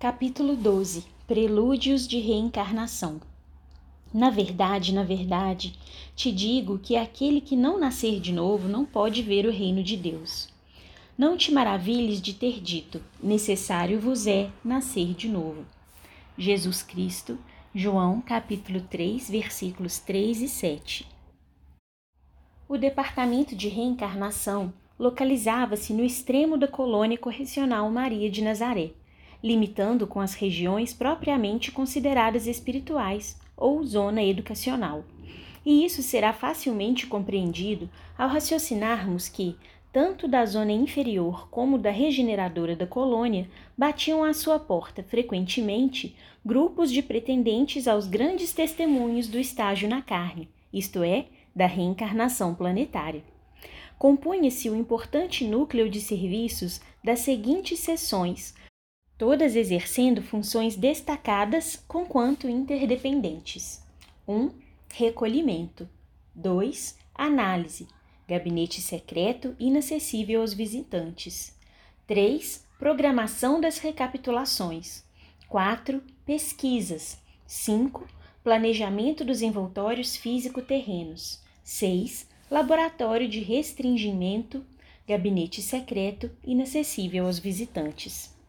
Capítulo 12 Prelúdios de Reencarnação Na verdade, na verdade, te digo que aquele que não nascer de novo não pode ver o reino de Deus. Não te maravilhes de ter dito: necessário vos é nascer de novo. Jesus Cristo, João capítulo 3, versículos 3 e 7. O departamento de reencarnação localizava-se no extremo da colônia correcional Maria de Nazaré limitando com as regiões propriamente consideradas espirituais ou zona educacional. E isso será facilmente compreendido ao raciocinarmos que, tanto da zona inferior como da regeneradora da colônia, batiam à sua porta frequentemente grupos de pretendentes aos grandes testemunhos do estágio na carne, isto é, da reencarnação planetária. Compunha-se o importante núcleo de serviços das seguintes sessões, todas exercendo funções destacadas conquanto interdependentes. 1. Um, recolhimento. 2. Análise. Gabinete secreto inacessível aos visitantes. 3. Programação das recapitulações. 4. Pesquisas. 5. Planejamento dos envoltórios físico-terrenos. 6. Laboratório de restringimento. Gabinete secreto inacessível aos visitantes.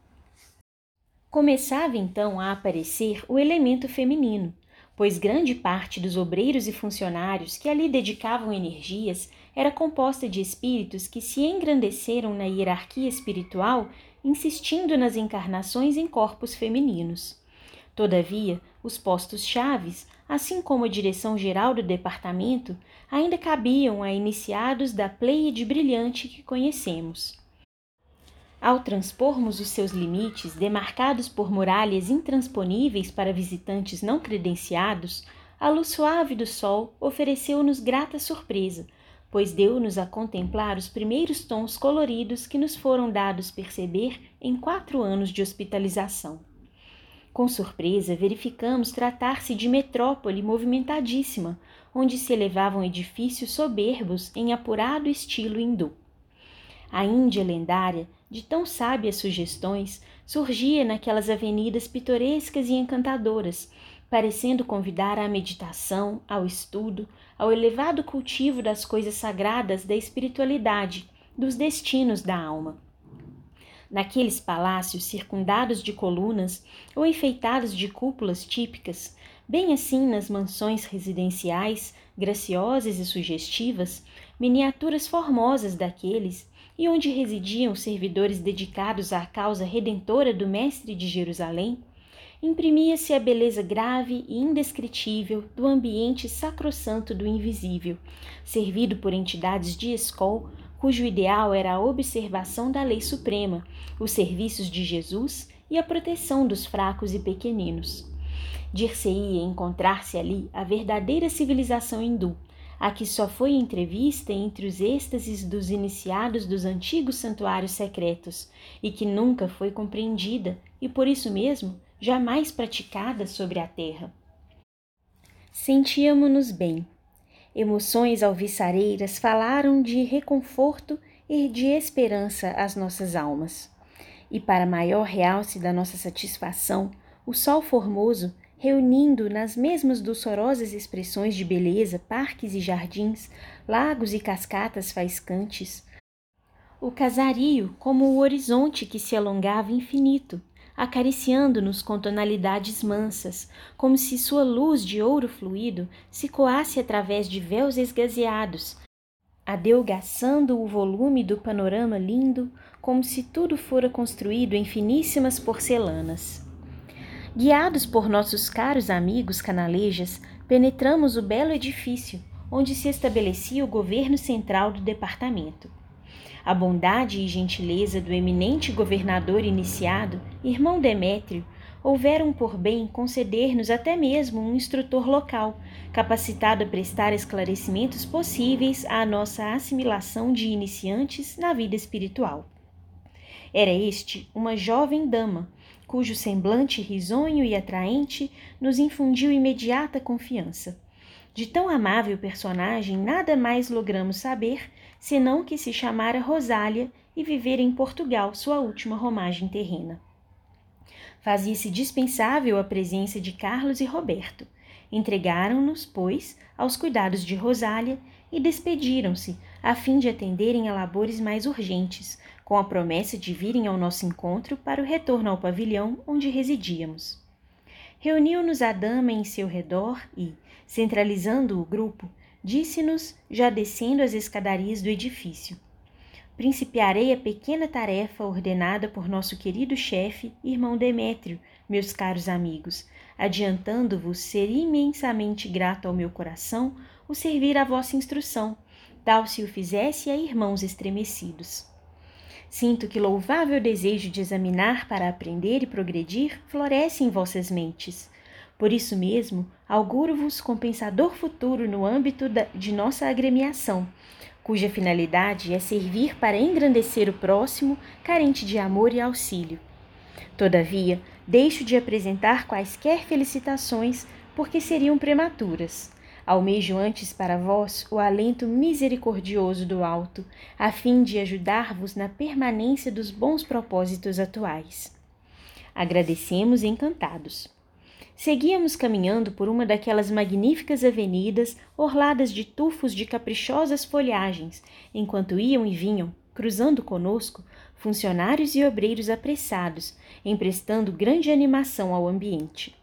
Começava então a aparecer o elemento feminino, pois grande parte dos obreiros e funcionários que ali dedicavam energias era composta de espíritos que se engrandeceram na hierarquia espiritual, insistindo nas encarnações em corpos femininos. Todavia, os postos chaves, assim como a direção geral do departamento, ainda cabiam a iniciados da pleiade brilhante que conhecemos. Ao transpormos os seus limites, demarcados por muralhas intransponíveis para visitantes não credenciados, a luz suave do sol ofereceu-nos grata surpresa, pois deu-nos a contemplar os primeiros tons coloridos que nos foram dados perceber em quatro anos de hospitalização. Com surpresa, verificamos tratar-se de metrópole movimentadíssima, onde se elevavam edifícios soberbos em apurado estilo hindu. A Índia lendária de tão sábias sugestões, surgia naquelas avenidas pitorescas e encantadoras, parecendo convidar à meditação, ao estudo, ao elevado cultivo das coisas sagradas da espiritualidade, dos destinos da alma. Naqueles palácios circundados de colunas ou enfeitados de cúpulas típicas, bem assim nas mansões residenciais, graciosas e sugestivas, miniaturas formosas daqueles e onde residiam servidores dedicados à causa redentora do Mestre de Jerusalém, imprimia-se a beleza grave e indescritível do ambiente sacrossanto do invisível, servido por entidades de escol cujo ideal era a observação da lei suprema, os serviços de Jesus e a proteção dos fracos e pequeninos. Dir-se-ia encontrar-se ali a verdadeira civilização hindu, a que só foi entrevista entre os êxtases dos iniciados dos antigos santuários secretos e que nunca foi compreendida e por isso mesmo jamais praticada sobre a terra. Sentíamos-nos bem. Emoções alviçareiras falaram de reconforto e de esperança às nossas almas. E para maior realce da nossa satisfação, o sol formoso reunindo nas mesmas doçorosas expressões de beleza parques e jardins, lagos e cascatas faiscantes. O casario como o horizonte que se alongava infinito, acariciando-nos com tonalidades mansas, como se sua luz de ouro fluido se coasse através de véus esgazeados, adelgaçando o volume do panorama lindo, como se tudo fora construído em finíssimas porcelanas. Guiados por nossos caros amigos canalejas, penetramos o belo edifício onde se estabelecia o governo central do departamento. A bondade e gentileza do eminente governador iniciado, irmão Demétrio, houveram por bem conceder-nos até mesmo um instrutor local, capacitado a prestar esclarecimentos possíveis à nossa assimilação de iniciantes na vida espiritual. Era este uma jovem dama, cujo semblante risonho e atraente nos infundiu imediata confiança. De tão amável personagem, nada mais logramos saber, senão que se chamara Rosália e vivera em Portugal sua última romagem terrena. Fazia-se dispensável a presença de Carlos e Roberto. Entregaram-nos, pois, aos cuidados de Rosália e despediram-se, a fim de atenderem a labores mais urgentes, com a promessa de virem ao nosso encontro para o retorno ao pavilhão onde residíamos. Reuniu-nos a dama em seu redor e, centralizando o grupo, disse-nos, já descendo as escadarias do edifício: Principiarei a pequena tarefa ordenada por nosso querido chefe, irmão Demétrio, meus caros amigos, adiantando-vos ser imensamente grato ao meu coração o servir à vossa instrução, tal se o fizesse a irmãos estremecidos. Sinto que louvável desejo de examinar para aprender e progredir floresce em vossas mentes. Por isso mesmo, auguro-vos compensador futuro no âmbito de nossa agremiação, cuja finalidade é servir para engrandecer o próximo carente de amor e auxílio. Todavia, deixo de apresentar quaisquer felicitações porque seriam prematuras. Almejo antes para vós o alento misericordioso do alto, a fim de ajudar-vos na permanência dos bons propósitos atuais. Agradecemos encantados. Seguíamos caminhando por uma daquelas magníficas avenidas orladas de tufos de caprichosas folhagens, enquanto iam e vinham, cruzando conosco, funcionários e obreiros apressados, emprestando grande animação ao ambiente.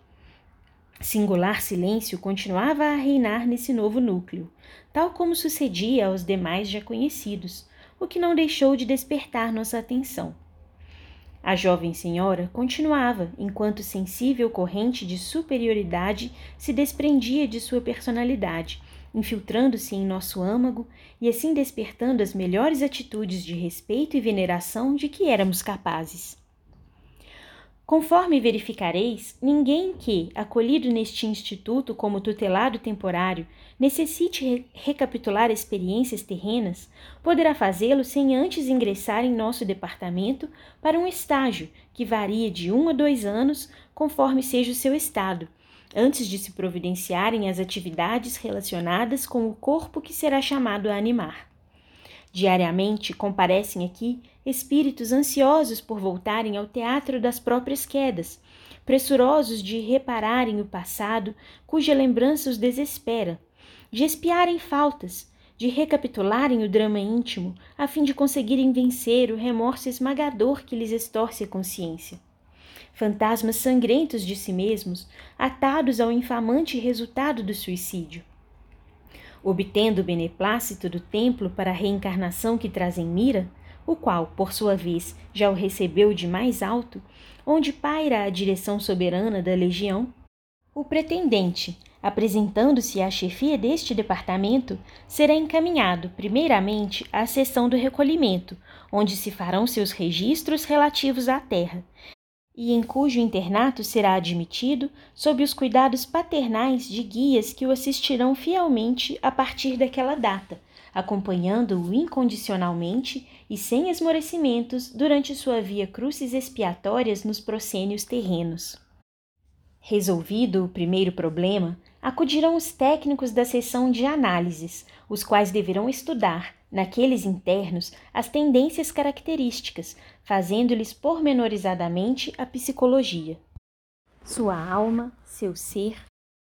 Singular silêncio continuava a reinar nesse novo núcleo, tal como sucedia aos demais já conhecidos, o que não deixou de despertar nossa atenção. A jovem senhora continuava, enquanto sensível corrente de superioridade se desprendia de sua personalidade, infiltrando-se em nosso âmago e assim despertando as melhores atitudes de respeito e veneração de que éramos capazes. Conforme verificareis, ninguém que, acolhido neste instituto como tutelado temporário, necessite re recapitular experiências terrenas, poderá fazê-lo sem antes ingressar em nosso departamento para um estágio que varia de um a dois anos, conforme seja o seu estado, antes de se providenciarem as atividades relacionadas com o corpo que será chamado a animar. Diariamente comparecem aqui espíritos ansiosos por voltarem ao teatro das próprias quedas, pressurosos de repararem o passado cuja lembrança os desespera, de espiarem faltas, de recapitularem o drama íntimo a fim de conseguirem vencer o remorso esmagador que lhes estorce a consciência. Fantasmas sangrentos de si mesmos, atados ao infamante resultado do suicídio obtendo o beneplácito do templo para a reencarnação que traz em mira, o qual, por sua vez, já o recebeu de mais alto, onde paira a direção soberana da legião, o pretendente, apresentando-se à chefia deste departamento, será encaminhado, primeiramente, à seção do recolhimento, onde se farão seus registros relativos à terra, e em cujo internato será admitido sob os cuidados paternais de guias que o assistirão fielmente a partir daquela data, acompanhando-o incondicionalmente e sem esmorecimentos durante sua via crucis expiatórias nos proscênios terrenos. Resolvido o primeiro problema, acudirão os técnicos da seção de análises, os quais deverão estudar, naqueles internos, as tendências características, fazendo-lhes pormenorizadamente a psicologia. Sua alma, seu ser,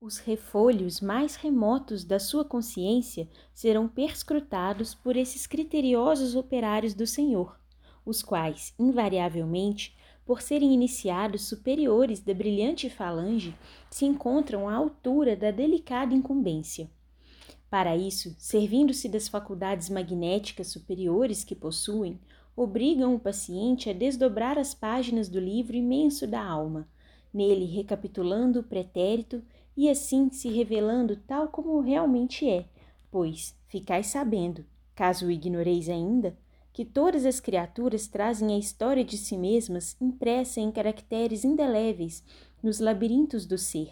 os refolhos mais remotos da sua consciência serão perscrutados por esses criteriosos operários do Senhor, os quais, invariavelmente, por serem iniciados superiores da brilhante falange, se encontram à altura da delicada incumbência. Para isso, servindo-se das faculdades magnéticas superiores que possuem, obrigam o paciente a desdobrar as páginas do livro imenso da alma, nele recapitulando o pretérito e assim se revelando tal como realmente é, pois ficais sabendo, caso o ignoreis ainda, que todas as criaturas trazem a história de si mesmas impressa em caracteres indeléveis nos labirintos do ser,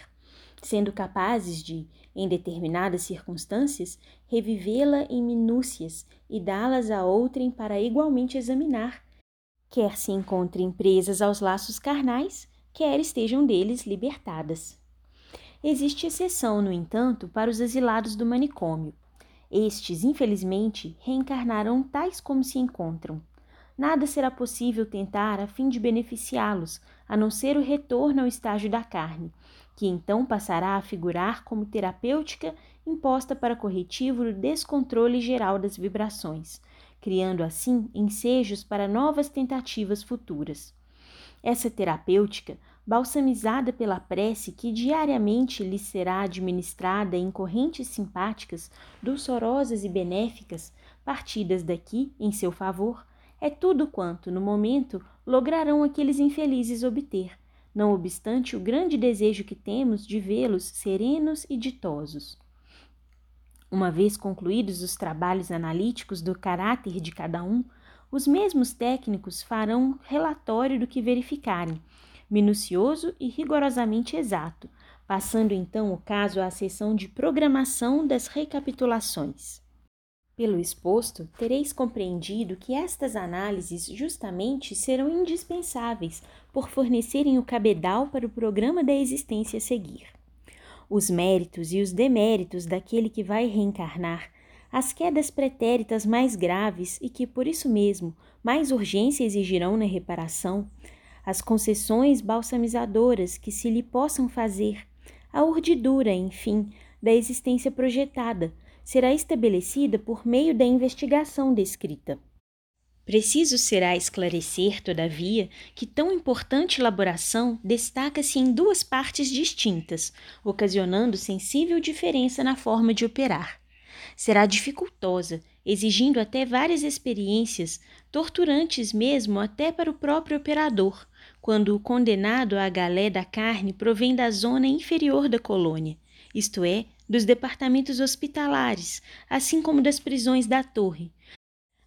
sendo capazes de, em determinadas circunstâncias, revivê-la em minúcias e dá-las a outrem para igualmente examinar, quer se encontrem presas aos laços carnais, quer estejam deles libertadas. Existe exceção, no entanto, para os asilados do manicômio, estes, infelizmente, reencarnarão tais como se encontram. nada será possível tentar a fim de beneficiá-los, a não ser o retorno ao estágio da carne, que então passará a figurar como terapêutica imposta para corretivo do descontrole geral das vibrações, criando assim ensejos para novas tentativas futuras. Essa terapêutica, balsamizada pela prece que diariamente lhe será administrada em correntes simpáticas, dulçorosas e benéficas, partidas daqui em seu favor, é tudo quanto, no momento, lograrão aqueles infelizes obter, não obstante o grande desejo que temos de vê-los serenos e ditosos. Uma vez concluídos os trabalhos analíticos do caráter de cada um, os mesmos técnicos farão relatório do que verificarem, minucioso e rigorosamente exato, passando então o caso à seção de programação das recapitulações. Pelo exposto, tereis compreendido que estas análises justamente serão indispensáveis por fornecerem o cabedal para o programa da existência a seguir. Os méritos e os deméritos daquele que vai reencarnar, as quedas pretéritas mais graves e que, por isso mesmo, mais urgência exigirão na reparação, as concessões balsamizadoras que se lhe possam fazer, a urdidura, enfim, da existência projetada, será estabelecida por meio da investigação descrita. Preciso será esclarecer, todavia, que tão importante elaboração destaca-se em duas partes distintas, ocasionando sensível diferença na forma de operar. Será dificultosa, exigindo até várias experiências, torturantes mesmo até para o próprio operador, quando o condenado à galé da carne provém da zona inferior da colônia, isto é, dos departamentos hospitalares, assim como das prisões da torre,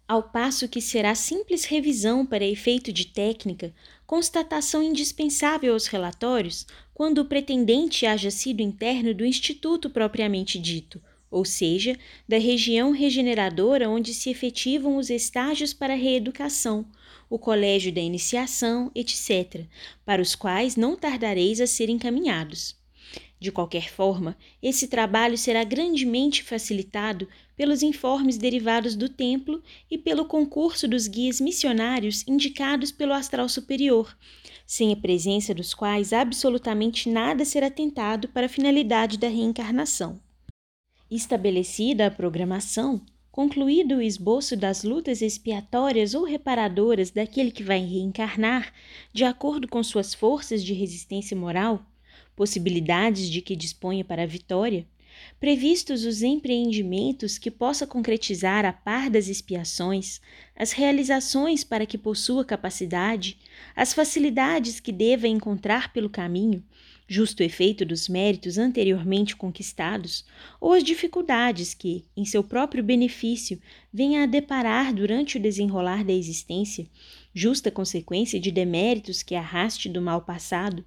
ao passo que será simples revisão para efeito de técnica, constatação indispensável aos relatórios quando o pretendente haja sido interno do instituto propriamente dito, ou seja, da região regeneradora onde se efetivam os estágios para a reeducação, o colégio da iniciação, etc., para os quais não tardareis a ser encaminhados. De qualquer forma, esse trabalho será grandemente facilitado pelos informes derivados do templo e pelo concurso dos guias missionários indicados pelo astral superior, sem a presença dos quais absolutamente nada será tentado para a finalidade da reencarnação. Estabelecida a programação, concluído o esboço das lutas expiatórias ou reparadoras daquele que vai reencarnar, de acordo com suas forças de resistência moral, possibilidades de que disponha para a vitória, previstos os empreendimentos que possa concretizar a par das expiações, as realizações para que possua capacidade, as facilidades que deva encontrar pelo caminho, justo efeito dos méritos anteriormente conquistados, ou as dificuldades que, em seu próprio benefício, venha a deparar durante o desenrolar da existência, justa consequência de deméritos que arraste do mal passado,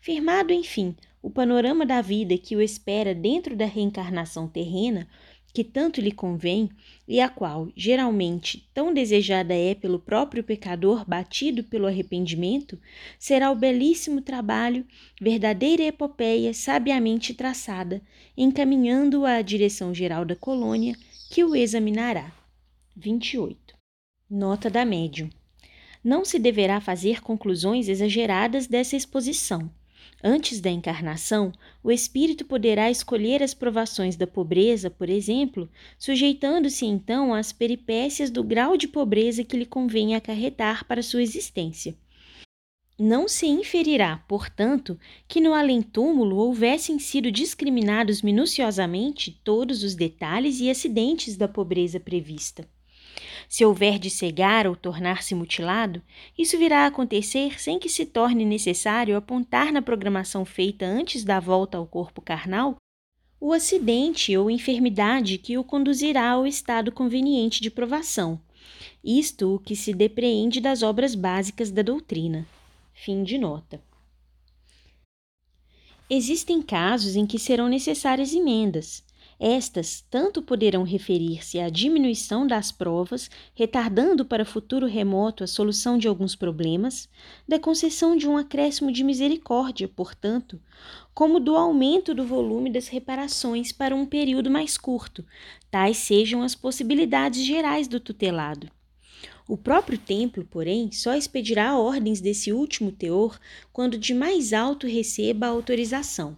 Firmado, enfim, o panorama da vida que o espera dentro da reencarnação terrena, que tanto lhe convém e a qual, geralmente, tão desejada é pelo próprio pecador batido pelo arrependimento, será o belíssimo trabalho, verdadeira epopeia sabiamente traçada, encaminhando-o à direção geral da colônia, que o examinará. 28. Nota da médium. Não se deverá fazer conclusões exageradas dessa exposição. Antes da encarnação, o espírito poderá escolher as provações da pobreza, por exemplo, sujeitando-se então às peripécias do grau de pobreza que lhe convém acarretar para sua existência. Não se inferirá, portanto, que no além-túmulo houvessem sido discriminados minuciosamente todos os detalhes e acidentes da pobreza prevista. Se houver de cegar ou tornar-se mutilado, isso virá a acontecer sem que se torne necessário apontar na programação feita antes da volta ao corpo carnal o acidente ou enfermidade que o conduzirá ao estado conveniente de provação. Isto o que se depreende das obras básicas da doutrina. Fim de nota. Existem casos em que serão necessárias emendas. Estas tanto poderão referir-se à diminuição das provas, retardando para futuro remoto a solução de alguns problemas, da concessão de um acréscimo de misericórdia, portanto, como do aumento do volume das reparações para um período mais curto, tais sejam as possibilidades gerais do tutelado. O próprio templo, porém, só expedirá ordens desse último teor quando de mais alto receba a autorização.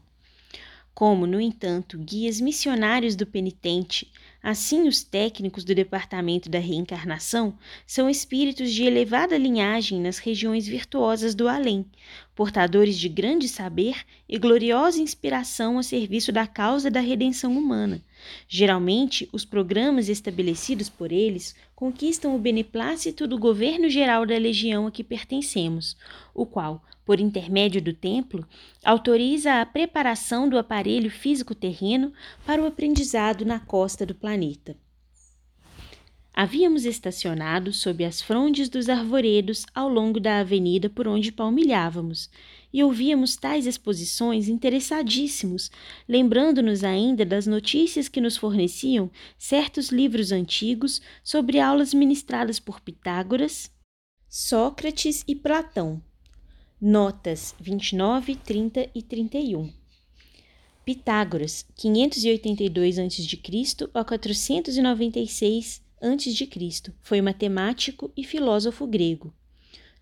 Como, no entanto, guias missionários do penitente, assim os técnicos do departamento da reencarnação são espíritos de elevada linhagem nas regiões virtuosas do além, portadores de grande saber e gloriosa inspiração a serviço da causa da redenção humana. Geralmente, os programas estabelecidos por eles conquistam o beneplácito do governo geral da legião a que pertencemos, o qual, por intermédio do templo, autoriza a preparação do aparelho físico terreno para o aprendizado na costa do planeta. Havíamos estacionado sob as frondes dos arvoredos ao longo da avenida por onde palmilhávamos e ouvíamos tais exposições interessadíssimos, lembrando-nos ainda das notícias que nos forneciam certos livros antigos sobre aulas ministradas por Pitágoras, Sócrates e Platão, Notas 29, 30 e 31. Pitágoras, 582 a.C. a 496 a.C., foi matemático e filósofo grego.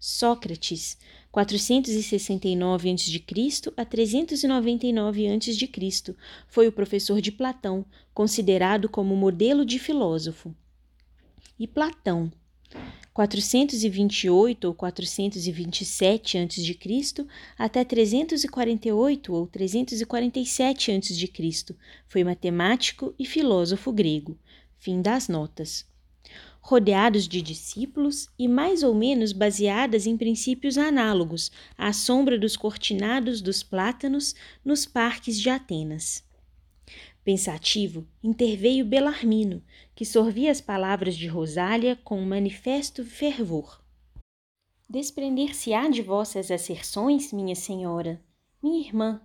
Sócrates, 469 a.C. a 399 a.C., foi o professor de Platão, considerado como modelo de filósofo. E Platão, 428 ou 427 a.C. até 348 ou 347 a.C. Foi matemático e filósofo grego. Fim das notas. Rodeados de discípulos e mais ou menos baseadas em princípios análogos, à sombra dos cortinados dos plátanos nos parques de Atenas. Pensativo, interveio Belarmino, que sorvia as palavras de Rosália com um manifesto fervor. Desprender-se-á de vossas asserções, minha senhora, minha irmã,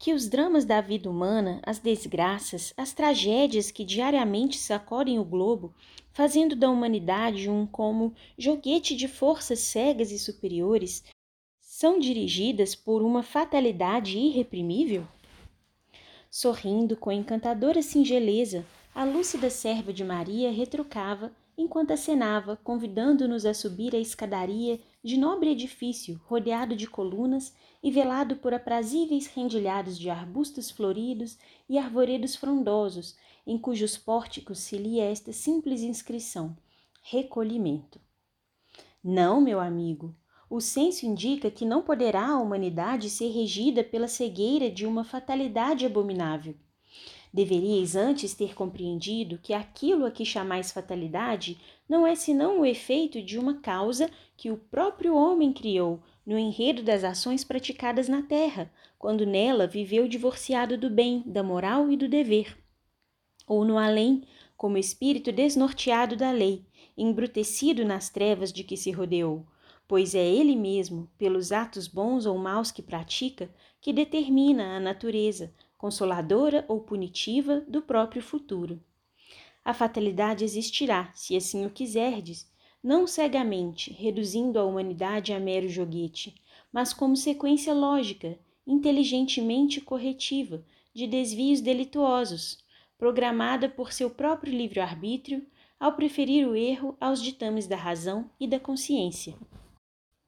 que os dramas da vida humana, as desgraças, as tragédias que diariamente sacodem o globo, fazendo da humanidade um como joguete de forças cegas e superiores, são dirigidas por uma fatalidade irreprimível? Sorrindo com encantadora singeleza, a lúcida serva de Maria retrucava enquanto acenava, convidando-nos a subir a escadaria de nobre edifício rodeado de colunas e velado por aprazíveis rendilhados de arbustos floridos e arvoredos frondosos, em cujos pórticos se lia esta simples inscrição: Recolhimento. Não, meu amigo, o senso indica que não poderá a humanidade ser regida pela cegueira de uma fatalidade abominável. Deveríeis antes ter compreendido que aquilo a que chamais fatalidade não é senão o efeito de uma causa que o próprio homem criou no enredo das ações praticadas na terra, quando nela viveu divorciado do bem, da moral e do dever. Ou no além, como espírito desnorteado da lei, embrutecido nas trevas de que se rodeou, pois é ele mesmo, pelos atos bons ou maus que pratica, que determina a natureza, consoladora ou punitiva, do próprio futuro. A fatalidade existirá, se assim o quiserdes, não cegamente, reduzindo a humanidade a mero joguete, mas como sequência lógica, inteligentemente corretiva, de desvios delituosos, programada por seu próprio livre-arbítrio, ao preferir o erro aos ditames da razão e da consciência.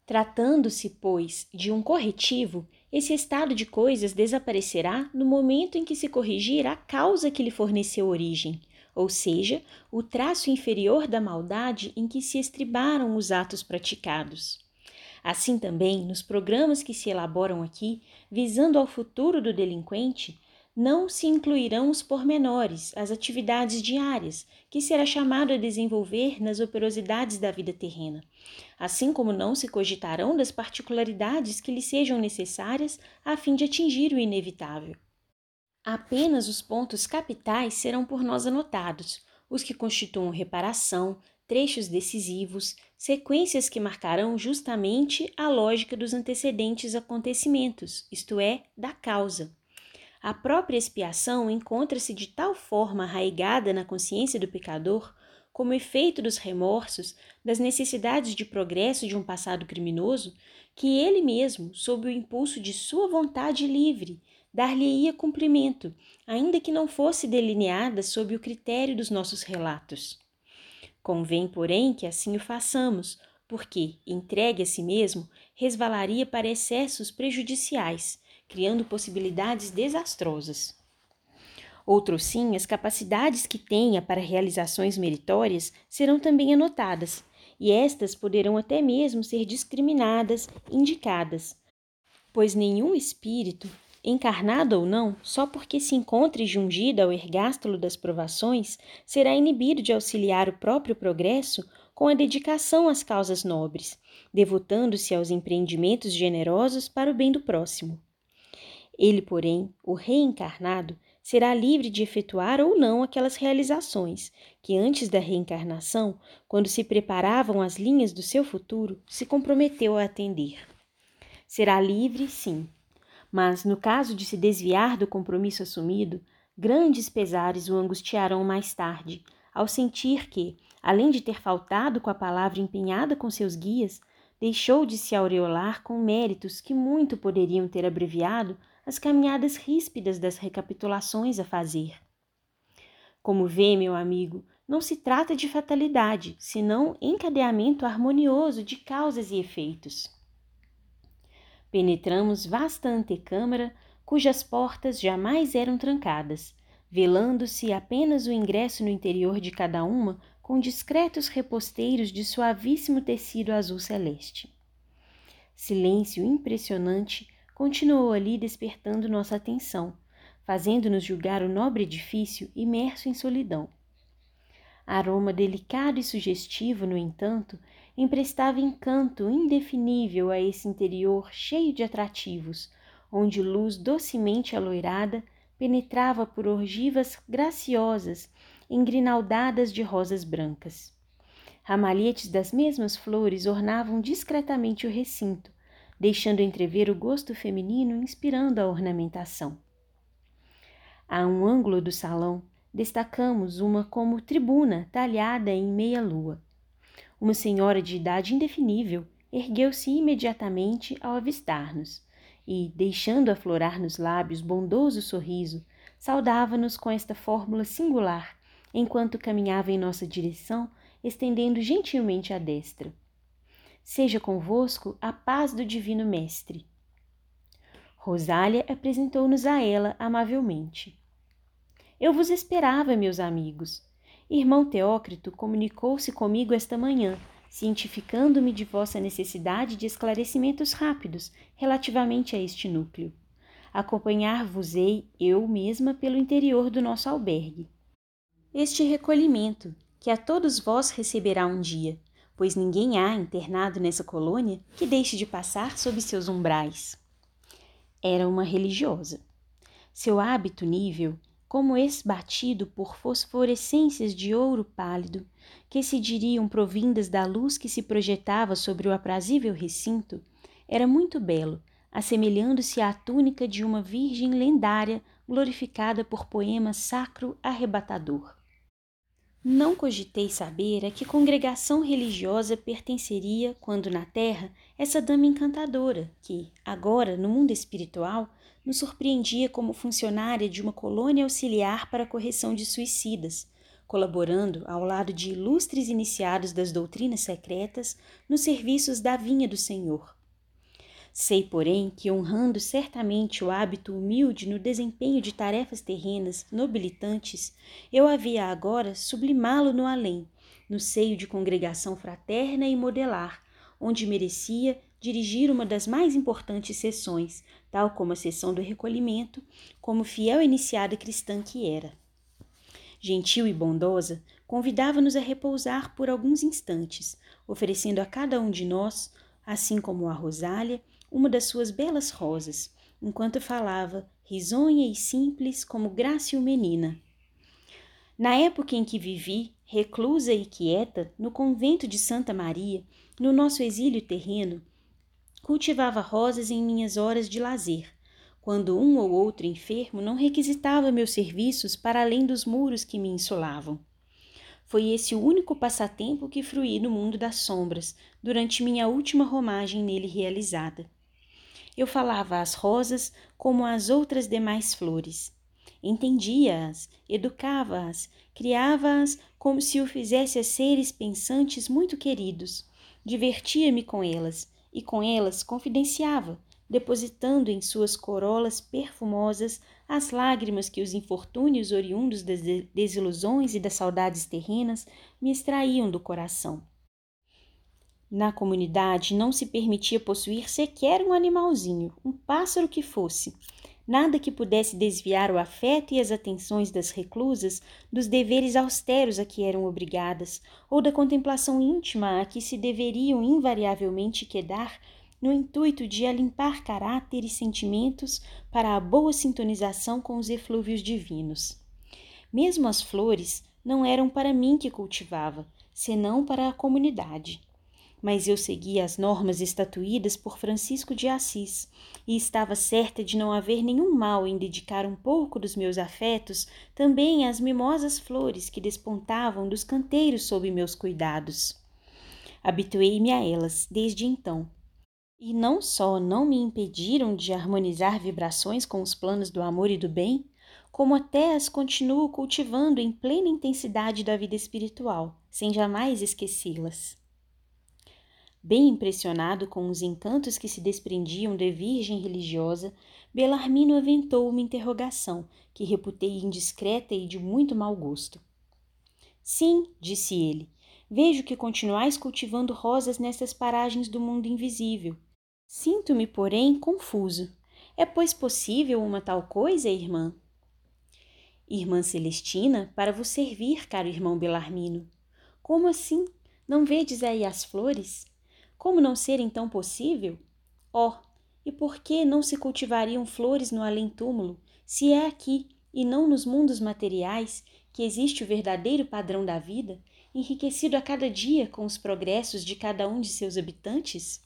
Tratando-se, pois, de um corretivo, esse estado de coisas desaparecerá no momento em que se corrigir a causa que lhe forneceu origem, ou seja, o traço inferior da maldade em que se estribaram os atos praticados. Assim também, nos programas que se elaboram aqui, visando ao futuro do delinquente, não se incluirão os pormenores, as atividades diárias, que será chamado a desenvolver nas operosidades da vida terrena, assim como não se cogitarão das particularidades que lhe sejam necessárias a fim de atingir o inevitável. Apenas os pontos capitais serão por nós anotados, os que constituam reparação, trechos decisivos, sequências que marcarão justamente a lógica dos antecedentes acontecimentos, isto é, da causa. A própria expiação encontra-se de tal forma arraigada na consciência do pecador, como efeito dos remorsos, das necessidades de progresso de um passado criminoso, que ele mesmo, sob o impulso de sua vontade livre, dar-lhe-ia cumprimento, ainda que não fosse delineada sob o critério dos nossos relatos. Convém, porém, que assim o façamos, porque, entregue a si mesmo, resvalaria para excessos prejudiciais, criando possibilidades desastrosas. Outro sim, as capacidades que tenha para realizações meritórias serão também anotadas, e estas poderão até mesmo ser discriminadas, indicadas, pois nenhum espírito, encarnado ou não, só porque se encontre jungido ao ergástulo das provações, será inibido de auxiliar o próprio progresso com a dedicação às causas nobres, devotando-se aos empreendimentos generosos para o bem do próximo. Ele, porém, o reencarnado, será livre de efetuar ou não aquelas realizações que, antes da reencarnação, quando se preparavam as linhas do seu futuro, se comprometeu a atender. Será livre, sim, mas no caso de se desviar do compromisso assumido, grandes pesares o angustiarão mais tarde, ao sentir que, além de ter faltado com a palavra empenhada com seus guias, deixou de se aureolar com méritos que muito poderiam ter abreviado as caminhadas ríspidas das recapitulações a fazer. Como vê, meu amigo, não se trata de fatalidade, senão encadeamento harmonioso de causas e efeitos. Penetramos vasta antecâmara, cujas portas jamais eram trancadas, velando-se apenas o ingresso no interior de cada uma com discretos reposteiros de suavíssimo tecido azul celeste. Silêncio impressionante continuou ali despertando nossa atenção, fazendo-nos julgar o nobre edifício imerso em solidão. Aroma delicado e sugestivo, no entanto, emprestava encanto indefinível a esse interior cheio de atrativos, onde luz docemente aloirada penetrava por orgivas graciosas, engrinaldadas de rosas brancas. Ramalhetes das mesmas flores ornavam discretamente o recinto, deixando entrever o gosto feminino inspirando a ornamentação. A um ângulo do salão, destacamos uma como tribuna talhada em meia-lua. Uma senhora de idade indefinível ergueu-se imediatamente ao avistar-nos e, deixando aflorar nos lábios bondoso sorriso, saudava-nos com esta fórmula singular, enquanto caminhava em nossa direção, estendendo gentilmente a destra. Seja convosco a paz do Divino Mestre. Rosália apresentou-nos a ela amavelmente. Eu vos esperava, meus amigos. Irmão Teócrito comunicou-se comigo esta manhã, cientificando-me de vossa necessidade de esclarecimentos rápidos relativamente a este núcleo. Acompanhar-vos-ei eu mesma pelo interior do nosso albergue. Este recolhimento, que a todos vós receberá um dia, pois ninguém há internado nessa colônia que deixe de passar sob seus umbrais. Era uma religiosa. Seu hábito nível, como esbatido por fosforescências de ouro pálido, que se diriam provindas da luz que se projetava sobre o aprazível recinto, era muito belo, assemelhando-se à túnica de uma virgem lendária glorificada por poema sacro arrebatador. Não cogitei saber a que congregação religiosa pertenceria, quando na terra, essa dama encantadora, que, agora, no mundo espiritual, nos surpreendia como funcionária de uma colônia auxiliar para a correção de suicidas, colaborando ao lado de ilustres iniciados das doutrinas secretas nos serviços da vinha do Senhor. Sei, porém, que honrando certamente o hábito humilde no desempenho de tarefas terrenas nobilitantes, eu havia agora sublimá-lo no além, no seio de congregação fraterna e modelar, onde merecia dirigir uma das mais importantes sessões, tal como a sessão do recolhimento, como fiel iniciada cristã que era. Gentil e bondosa, convidava-nos a repousar por alguns instantes, oferecendo a cada um de nós, assim como a Rosália, uma das suas belas rosas, enquanto falava, risonha e simples como grácil menina. Na época em que vivi, reclusa e quieta, no convento de Santa Maria, no nosso exílio terreno, cultivava rosas em minhas horas de lazer, quando um ou outro enfermo não requisitava meus serviços para além dos muros que me insolavam. Foi esse o único passatempo que fruí no mundo das sombras durante minha última romagem nele realizada. Eu falava às rosas como às outras demais flores. entendia-as, educava-as, criava-as como se o fizesse a seres pensantes muito queridos. Divertia-me com elas e com elas confidenciava, depositando em suas corolas perfumosas as lágrimas que os infortúnios oriundos das desilusões e das saudades terrenas me extraíam do coração. Na comunidade não se permitia possuir sequer um animalzinho, um pássaro que fosse, nada que pudesse desviar o afeto e as atenções das reclusas dos deveres austeros a que eram obrigadas, ou da contemplação íntima a que se deveriam invariavelmente quedar no intuito de alimpar caráter e sentimentos para a boa sintonização com os eflúvios divinos. Mesmo as flores não eram para mim que cultivava, senão para a comunidade mas eu seguia as normas estatuídas por Francisco de Assis e estava certa de não haver nenhum mal em dedicar um pouco dos meus afetos também às mimosas flores que despontavam dos canteiros sob meus cuidados. Habituei-me a elas desde então. E não só não me impediram de harmonizar vibrações com os planos do amor e do bem, como até as continuo cultivando em plena intensidade da vida espiritual, sem jamais esquecê-las. Bem impressionado com os encantos que se desprendiam da virgem religiosa, Belarmino aventou uma interrogação que reputei indiscreta e de muito mau gosto. Sim, disse ele, vejo que continuais cultivando rosas nestas paragens do mundo invisível. Sinto-me, porém, confuso. É, pois, possível uma tal coisa, irmã? Irmã Celestina, para vos servir, caro irmão Belarmino. Como assim? Não vedes aí as flores? Como não ser então possível? Oh, e por que não se cultivariam flores no além-túmulo, se é aqui e não nos mundos materiais que existe o verdadeiro padrão da vida, enriquecido a cada dia com os progressos de cada um de seus habitantes?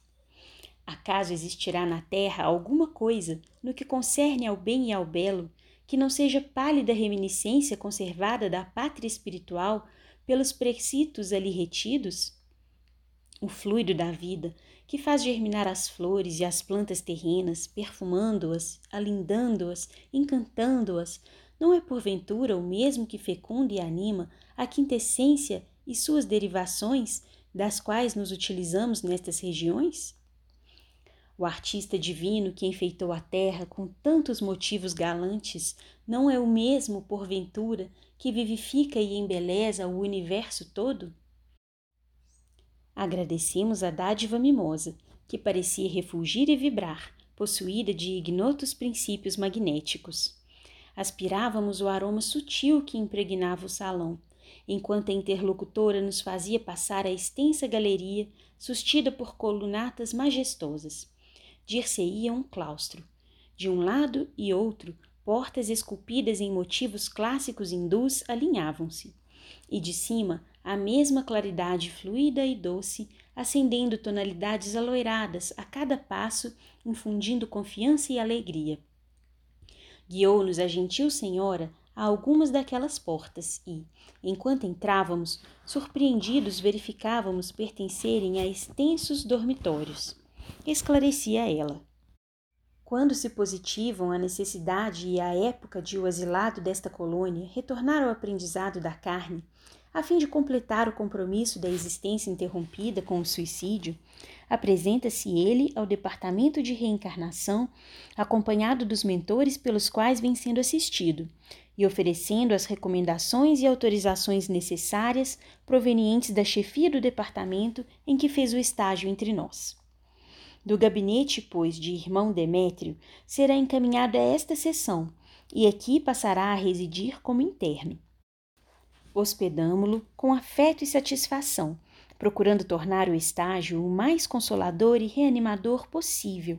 Acaso existirá na terra alguma coisa, no que concerne ao bem e ao belo, que não seja pálida reminiscência conservada da pátria espiritual pelos preceitos ali retidos? O fluido da vida, que faz germinar as flores e as plantas terrenas, perfumando-as, alindando-as, encantando-as, não é porventura o mesmo que fecunda e anima a quintessência e suas derivações, das quais nos utilizamos nestas regiões? O artista divino que enfeitou a terra com tantos motivos galantes não é o mesmo, porventura, que vivifica e embeleza o universo todo? Agradecemos a dádiva mimosa, que parecia refulgir e vibrar, possuída de ignotos princípios magnéticos. Aspirávamos o aroma sutil que impregnava o salão, enquanto a interlocutora nos fazia passar a extensa galeria, sustida por colunatas majestosas. Dir-se-ia um claustro. De um lado e outro, portas esculpidas em motivos clássicos hindus alinhavam-se, e de cima a mesma claridade fluida e doce, acendendo tonalidades aloiradas a cada passo, infundindo confiança e alegria. Guiou-nos a gentil senhora a algumas daquelas portas e, enquanto entrávamos, surpreendidos verificávamos pertencerem a extensos dormitórios. Esclarecia ela. Quando se positivam a necessidade e a época de o asilado desta colônia retornar ao aprendizado da carne, a fim de completar o compromisso da existência interrompida com o suicídio, apresenta-se ele ao departamento de reencarnação, acompanhado dos mentores pelos quais vem sendo assistido, e oferecendo as recomendações e autorizações necessárias provenientes da chefia do departamento em que fez o estágio entre nós. Do gabinete, pois, de irmão Demétrio, será encaminhado a esta sessão, e aqui passará a residir como interno hospedamo-lo com afeto e satisfação, procurando tornar o estágio o mais consolador e reanimador possível,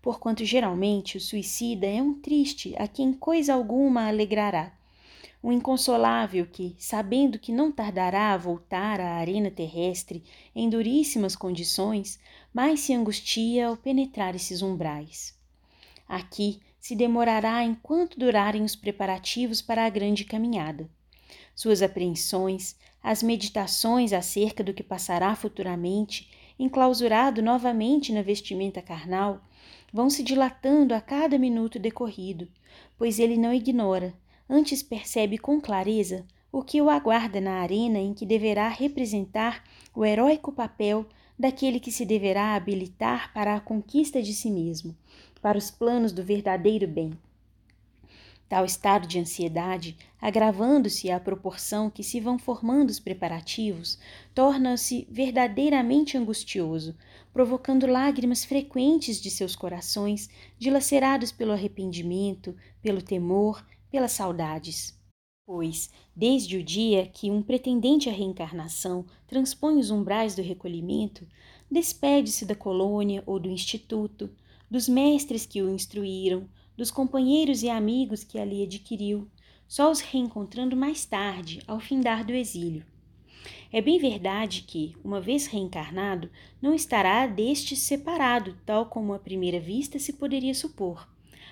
porquanto geralmente o suicida é um triste a quem coisa alguma alegrará. Um inconsolável que, sabendo que não tardará a voltar à arena terrestre em duríssimas condições, mais se angustia ao penetrar esses umbrais. Aqui se demorará enquanto durarem os preparativos para a grande caminhada suas apreensões, as meditações acerca do que passará futuramente, enclausurado novamente na vestimenta carnal, vão se dilatando a cada minuto decorrido, pois ele não ignora, antes percebe com clareza o que o aguarda na arena em que deverá representar o heróico papel daquele que se deverá habilitar para a conquista de si mesmo, para os planos do verdadeiro bem. Tal estado de ansiedade, agravando-se à proporção que se vão formando os preparativos, torna-se verdadeiramente angustioso, provocando lágrimas frequentes de seus corações, dilacerados pelo arrependimento, pelo temor, pelas saudades. Pois, desde o dia que um pretendente à reencarnação transpõe os umbrais do recolhimento, despede-se da colônia ou do instituto, dos mestres que o instruíram, dos companheiros e amigos que ali adquiriu, só os reencontrando mais tarde, ao findar do exílio. É bem verdade que, uma vez reencarnado, não estará destes separado, tal como à primeira vista se poderia supor.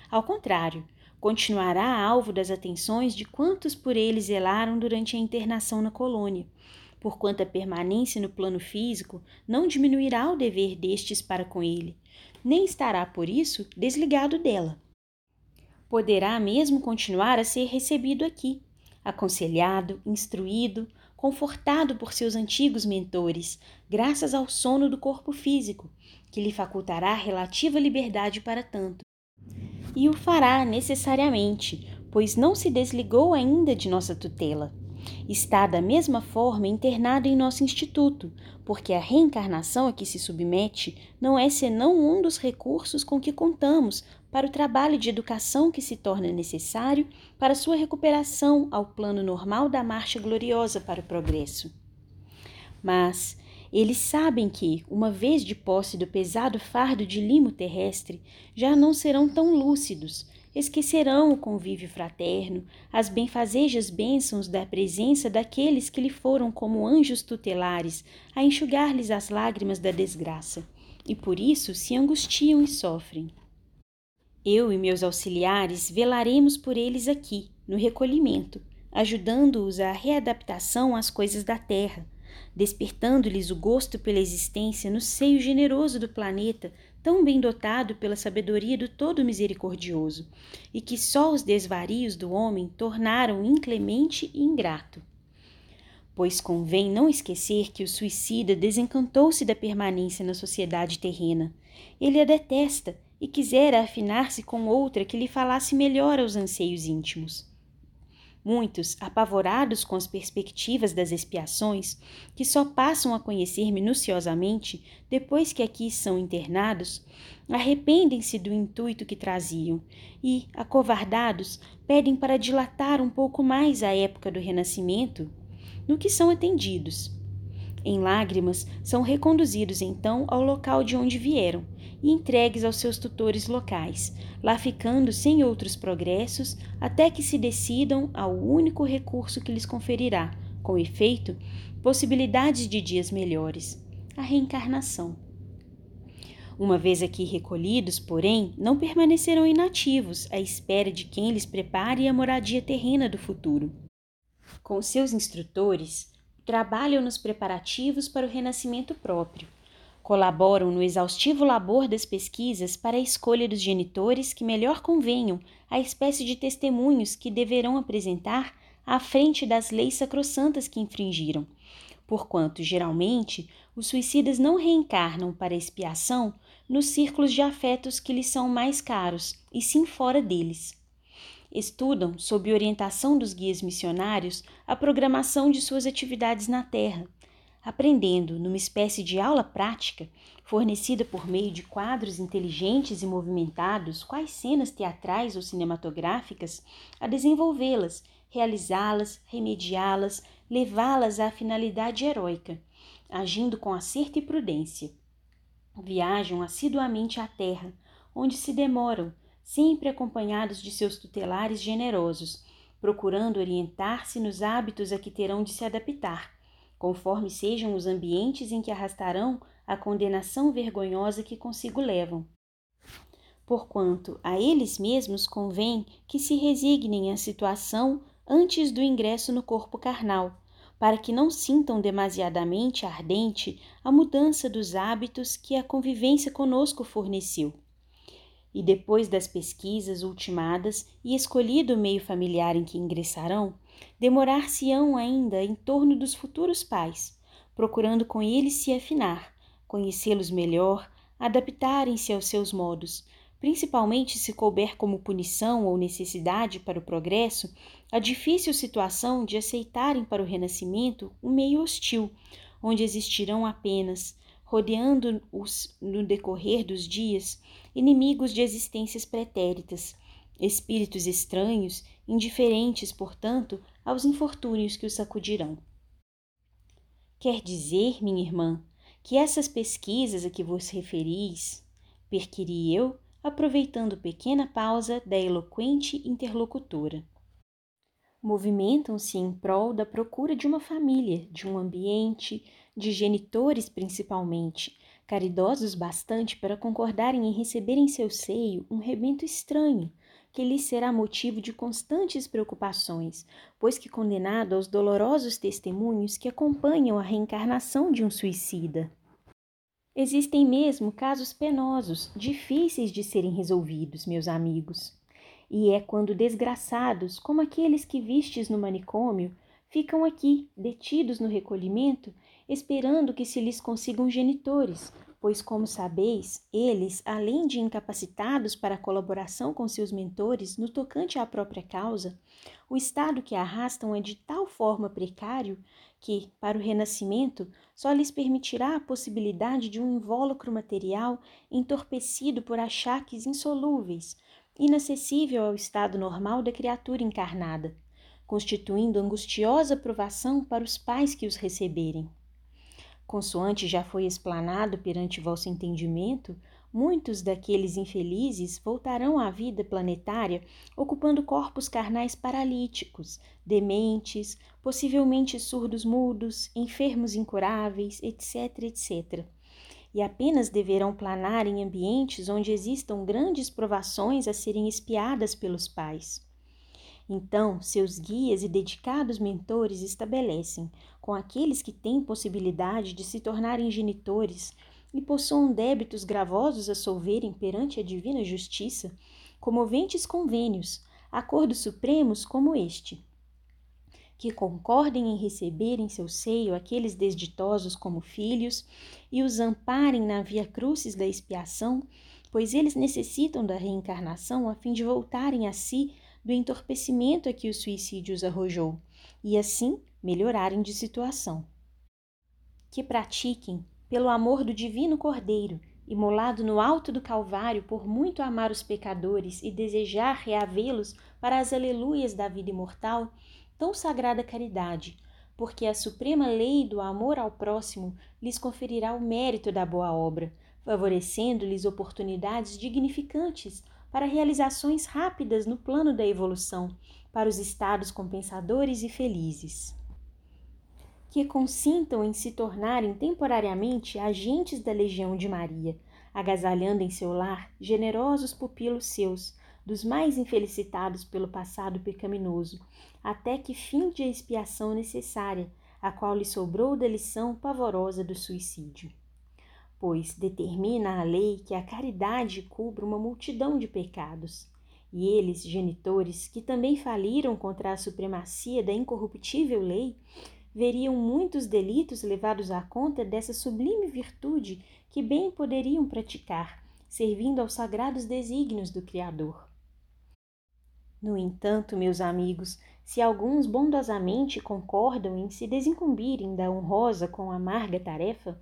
Ao contrário, continuará alvo das atenções de quantos por ele zelaram durante a internação na colônia, porquanto a permanência no plano físico não diminuirá o dever destes para com ele, nem estará por isso desligado dela poderá mesmo continuar a ser recebido aqui, aconselhado, instruído, confortado por seus antigos mentores, graças ao sono do corpo físico, que lhe facultará relativa liberdade para tanto. E o fará necessariamente, pois não se desligou ainda de nossa tutela. Está da mesma forma internado em nosso instituto, porque a reencarnação a que se submete não é senão um dos recursos com que contamos para o trabalho de educação que se torna necessário para sua recuperação ao plano normal da marcha gloriosa para o progresso. Mas eles sabem que, uma vez de posse do pesado fardo de limo terrestre, já não serão tão lúcidos esquecerão o convívio fraterno, as benfazejas bênçãos da presença daqueles que lhe foram como anjos tutelares a enxugar-lhes as lágrimas da desgraça, e por isso se angustiam e sofrem. Eu e meus auxiliares velaremos por eles aqui, no recolhimento, ajudando-os à readaptação às coisas da terra, despertando-lhes o gosto pela existência no seio generoso do planeta tão bem dotado pela sabedoria do Todo Misericordioso, e que só os desvarios do homem tornaram inclemente e ingrato. Pois convém não esquecer que o suicida desencantou-se da permanência na sociedade terrena. Ele a detesta e quisera afinar-se com outra que lhe falasse melhor aos anseios íntimos. Muitos, apavorados com as perspectivas das expiações, que só passam a conhecer minuciosamente depois que aqui são internados, arrependem-se do intuito que traziam e, acovardados, pedem para dilatar um pouco mais a época do renascimento, no que são atendidos. Em lágrimas, são reconduzidos então ao local de onde vieram e entregues aos seus tutores locais, lá ficando sem outros progressos até que se decidam ao único recurso que lhes conferirá, com efeito, possibilidades de dias melhores a reencarnação. Uma vez aqui recolhidos, porém, não permanecerão inativos à espera de quem lhes prepare a moradia terrena do futuro. Com seus instrutores, trabalham nos preparativos para o renascimento próprio Colaboram no exaustivo labor das pesquisas para a escolha dos genitores que melhor convenham à espécie de testemunhos que deverão apresentar à frente das leis sacrossantas que infringiram, porquanto, geralmente, os suicidas não reencarnam para expiação nos círculos de afetos que lhes são mais caros, e sim fora deles. Estudam, sob orientação dos guias missionários, a programação de suas atividades na Terra aprendendo, numa espécie de aula prática, fornecida por meio de quadros inteligentes e movimentados, quais cenas teatrais ou cinematográficas, a desenvolvê-las, realizá-las, remediá-las, levá-las à finalidade heróica, agindo com acerto e prudência. Viajam assiduamente à terra, onde se demoram, sempre acompanhados de seus tutelares generosos, procurando orientar-se nos hábitos a que terão de se adaptar conforme sejam os ambientes em que arrastarão a condenação vergonhosa que consigo levam. Porquanto a eles mesmos convém que se resignem à situação antes do ingresso no corpo carnal, para que não sintam demasiadamente ardente a mudança dos hábitos que a convivência conosco forneceu. E depois das pesquisas ultimadas e escolhido o meio familiar em que ingressarão, demorar-se-ão ainda em torno dos futuros pais, procurando com eles se afinar, conhecê-los melhor, adaptarem-se aos seus modos, principalmente se couber como punição ou necessidade para o progresso a difícil situação de aceitarem para o renascimento um meio hostil, onde existirão apenas, rodeando-os no decorrer dos dias, inimigos de existências pretéritas, espíritos estranhos, indiferentes, portanto, aos infortúnios que os sacudirão. Quer dizer, minha irmã, que essas pesquisas a que vos referis, perquiri eu, aproveitando pequena pausa da eloquente interlocutora. Movimentam-se em prol da procura de uma família, de um ambiente, de genitores principalmente, caridosos bastante para concordarem em receber em seu seio um rebento estranho, que lhes será motivo de constantes preocupações, pois que condenado aos dolorosos testemunhos que acompanham a reencarnação de um suicida. Existem mesmo casos penosos, difíceis de serem resolvidos, meus amigos. E é quando desgraçados, como aqueles que vistes no manicômio, ficam aqui, detidos no recolhimento, esperando que se lhes consigam genitores, pois, como sabeis, eles, além de incapacitados para a colaboração com seus mentores no tocante à própria causa, o estado que arrastam é de tal forma precário que, para o renascimento, só lhes permitirá a possibilidade de um invólucro material entorpecido por achaques insolúveis, inacessível ao estado normal da criatura encarnada, constituindo angustiosa provação para os pais que os receberem. Consoante já foi explanado perante vosso entendimento, muitos daqueles infelizes voltarão à vida planetária ocupando corpos carnais paralíticos, dementes, possivelmente surdos mudos, enfermos incuráveis, etc, etc. E apenas deverão planar em ambientes onde existam grandes provações a serem espiadas pelos pais. Então, seus guias e dedicados mentores estabelecem, com aqueles que têm possibilidade de se tornarem genitores e possuam débitos gravosos a solverem perante a divina justiça, comoventes convênios, acordos supremos como este, que concordem em receber em seu seio aqueles desditosos como filhos e os amparem na via crucis da expiação, pois eles necessitam da reencarnação a fim de voltarem a si do entorpecimento a que o suicídio os arrojou e assim melhorarem de situação. Que pratiquem, pelo amor do Divino Cordeiro, imolado no alto do Calvário por muito amar os pecadores e desejar reavê-los para as aleluias da vida imortal, tão sagrada caridade, porque a suprema lei do amor ao próximo lhes conferirá o mérito da boa obra, favorecendo-lhes oportunidades dignificantes para realizações rápidas no plano da evolução, para os estados compensadores e felizes. Que consintam em se tornarem temporariamente agentes da Legião de Maria, agasalhando em seu lar generosos pupilos seus, dos mais infelicitados pelo passado pecaminoso, até que fim de expiação necessária, a qual lhe sobrou da lição pavorosa do suicídio pois determina a lei que a caridade cubra uma multidão de pecados. E eles, genitores, que também faliram contra a supremacia da incorruptível lei, veriam muitos delitos levados à conta dessa sublime virtude que bem poderiam praticar, servindo aos sagrados desígnios do Criador. No entanto, meus amigos, se alguns bondosamente concordam em se desincumbirem da honrosa com amarga tarefa,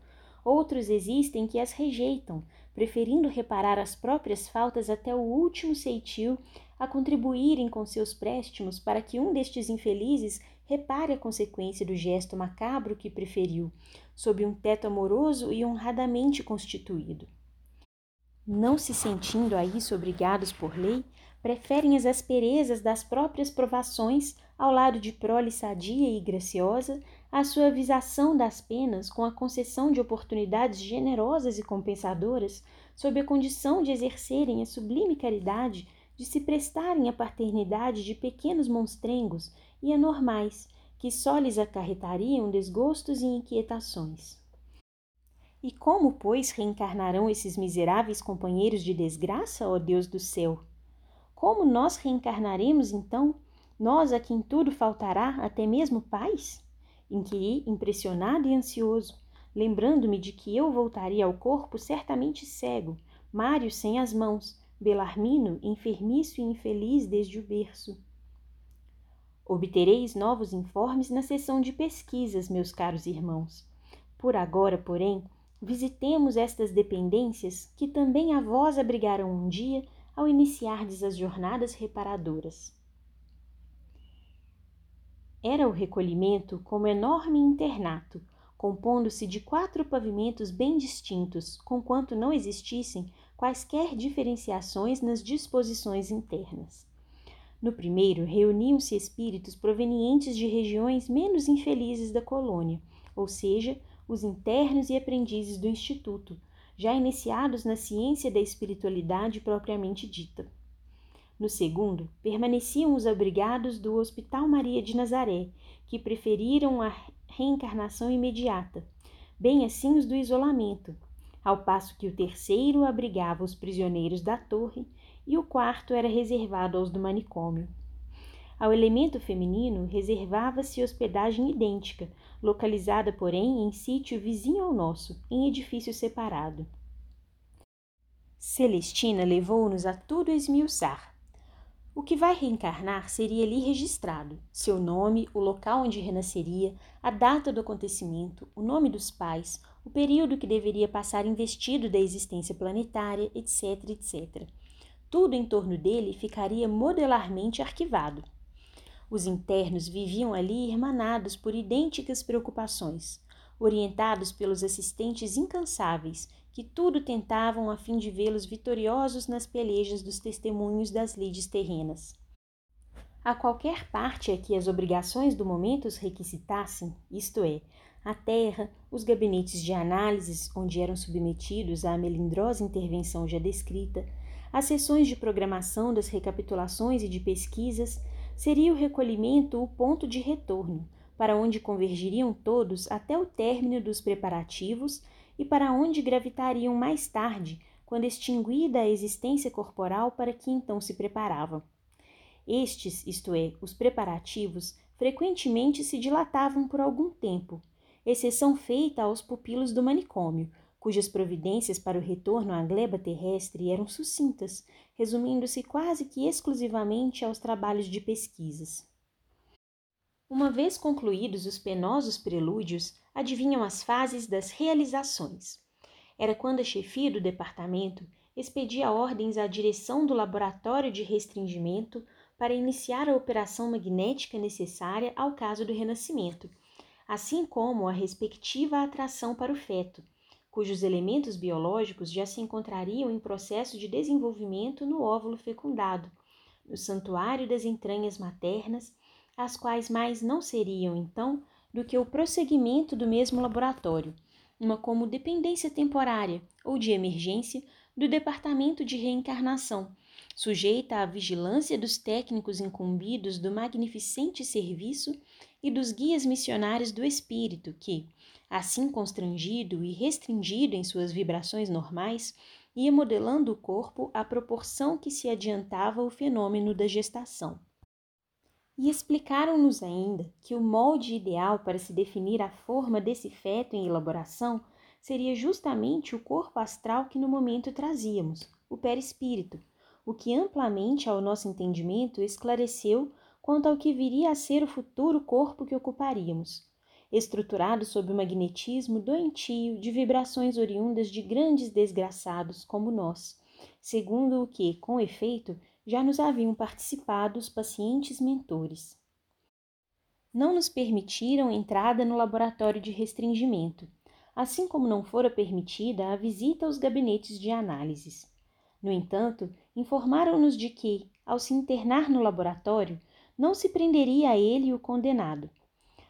Outros existem que as rejeitam, preferindo reparar as próprias faltas até o último ceitil a contribuírem com seus préstimos para que um destes infelizes repare a consequência do gesto macabro que preferiu, sob um teto amoroso e honradamente constituído. Não se sentindo a isso obrigados por lei, preferem as asperezas das próprias provações ao lado de prole sadia e graciosa, a suavização das penas com a concessão de oportunidades generosas e compensadoras, sob a condição de exercerem a sublime caridade de se prestarem à paternidade de pequenos monstrengos e anormais, que só lhes acarretariam desgostos e inquietações. E como, pois, reencarnarão esses miseráveis companheiros de desgraça, ó Deus do céu? Como nós reencarnaremos então, nós a quem tudo faltará, até mesmo paz? Inquiri, impressionado e ansioso, lembrando-me de que eu voltaria ao corpo certamente cego, Mário sem as mãos, Belarmino enfermiço e infeliz desde o berço. Obtereis novos informes na sessão de pesquisas, meus caros irmãos. Por agora, porém, visitemos estas dependências que também a vós abrigaram um dia ao iniciardes as jornadas reparadoras. Era o recolhimento como enorme internato, compondo-se de quatro pavimentos bem distintos, conquanto não existissem quaisquer diferenciações nas disposições internas. No primeiro, reuniam-se espíritos provenientes de regiões menos infelizes da colônia, ou seja, os internos e aprendizes do Instituto, já iniciados na ciência da espiritualidade propriamente dita. No segundo, permaneciam os abrigados do Hospital Maria de Nazaré, que preferiram a reencarnação imediata, bem assim os do isolamento, ao passo que o terceiro abrigava os prisioneiros da torre e o quarto era reservado aos do manicômio. Ao elemento feminino reservava-se hospedagem idêntica, localizada, porém, em sítio vizinho ao nosso, em edifício separado. Celestina levou-nos a tudo esmiuçar. O que vai reencarnar seria ali registrado: seu nome, o local onde renasceria, a data do acontecimento, o nome dos pais, o período que deveria passar investido da existência planetária, etc, etc. Tudo em torno dele ficaria modelarmente arquivado. Os internos viviam ali irmanados por idênticas preocupações, orientados pelos assistentes incansáveis que tudo tentavam a fim de vê-los vitoriosos nas pelejas dos testemunhos das lides terrenas. A qualquer parte a que as obrigações do momento os requisitassem, isto é, a terra, os gabinetes de análises onde eram submetidos à melindrosa intervenção já descrita, as sessões de programação das recapitulações e de pesquisas, seria o recolhimento o ponto de retorno, para onde convergiriam todos até o término dos preparativos e para onde gravitariam mais tarde, quando extinguida a existência corporal para que então se preparavam. Estes, isto é, os preparativos, frequentemente se dilatavam por algum tempo, exceção feita aos pupilos do manicômio, cujas providências para o retorno à gleba terrestre eram sucintas, resumindo-se quase que exclusivamente aos trabalhos de pesquisas. Uma vez concluídos os penosos prelúdios, adivinham as fases das realizações. Era quando a chefia do departamento expedia ordens à direção do laboratório de restringimento para iniciar a operação magnética necessária ao caso do renascimento, assim como a respectiva atração para o feto, cujos elementos biológicos já se encontrariam em processo de desenvolvimento no óvulo fecundado, no santuário das entranhas maternas, as quais mais não seriam, então, do que o prosseguimento do mesmo laboratório, uma como dependência temporária ou de emergência do Departamento de Reencarnação, sujeita à vigilância dos técnicos incumbidos do magnificente serviço e dos guias missionários do espírito que, assim constrangido e restringido em suas vibrações normais, ia modelando o corpo à proporção que se adiantava o fenômeno da gestação. E explicaram-nos ainda que o molde ideal para se definir a forma desse feto em elaboração seria justamente o corpo astral que no momento trazíamos, o perispírito, o que amplamente ao nosso entendimento esclareceu quanto ao que viria a ser o futuro corpo que ocuparíamos, estruturado sob o magnetismo doentio de vibrações oriundas de grandes desgraçados como nós, segundo o que, com efeito, já nos haviam participado os pacientes mentores. Não nos permitiram entrada no laboratório de restringimento, assim como não fora permitida a visita aos gabinetes de análises. No entanto, informaram-nos de que, ao se internar no laboratório, não se prenderia a ele o condenado.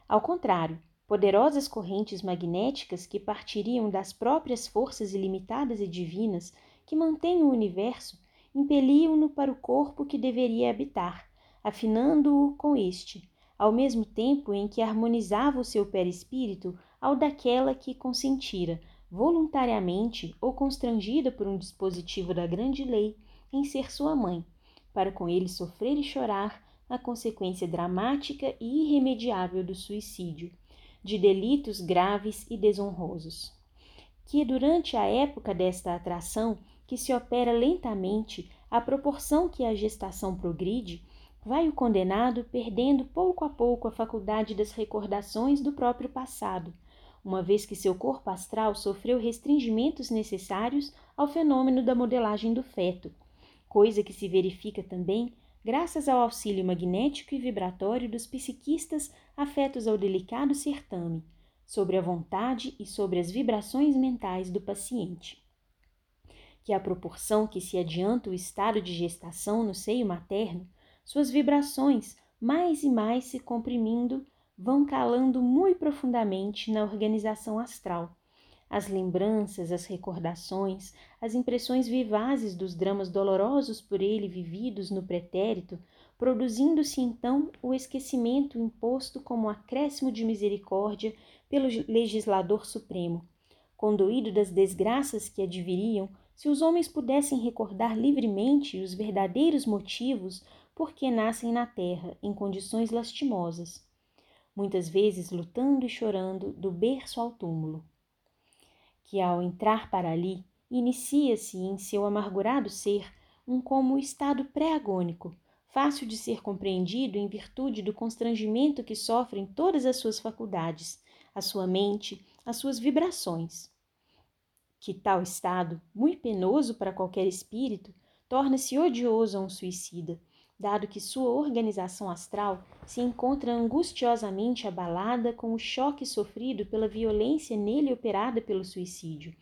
Ao contrário, poderosas correntes magnéticas que partiriam das próprias forças ilimitadas e divinas que mantêm o universo impeliam-no para o corpo que deveria habitar, afinando-o com este, ao mesmo tempo em que harmonizava o seu perispírito ao daquela que consentira, voluntariamente ou constrangida por um dispositivo da grande lei, em ser sua mãe, para com ele sofrer e chorar a consequência dramática e irremediável do suicídio, de delitos graves e desonrosos. Que durante a época desta atração, que se opera lentamente, à proporção que a gestação progride, vai o condenado perdendo pouco a pouco a faculdade das recordações do próprio passado, uma vez que seu corpo astral sofreu restringimentos necessários ao fenômeno da modelagem do feto, coisa que se verifica também graças ao auxílio magnético e vibratório dos psiquistas afetos ao delicado certame, sobre a vontade e sobre as vibrações mentais do paciente. Que à proporção que se adianta o estado de gestação no seio materno, suas vibrações, mais e mais se comprimindo, vão calando muito profundamente na organização astral. As lembranças, as recordações, as impressões vivazes dos dramas dolorosos por ele vividos no pretérito, produzindo-se então o esquecimento imposto como acréscimo de misericórdia pelo legislador supremo. Condoído das desgraças que adviriam, se os homens pudessem recordar livremente os verdadeiros motivos porque nascem na terra em condições lastimosas, muitas vezes lutando e chorando do berço ao túmulo. Que ao entrar para ali, inicia-se em seu amargurado ser um como estado pré-agônico, fácil de ser compreendido em virtude do constrangimento que sofrem todas as suas faculdades, a sua mente, as suas vibrações. Que tal estado, muito penoso para qualquer espírito, torna-se odioso a um suicida, dado que sua organização astral se encontra angustiosamente abalada com o choque sofrido pela violência nele operada pelo suicídio,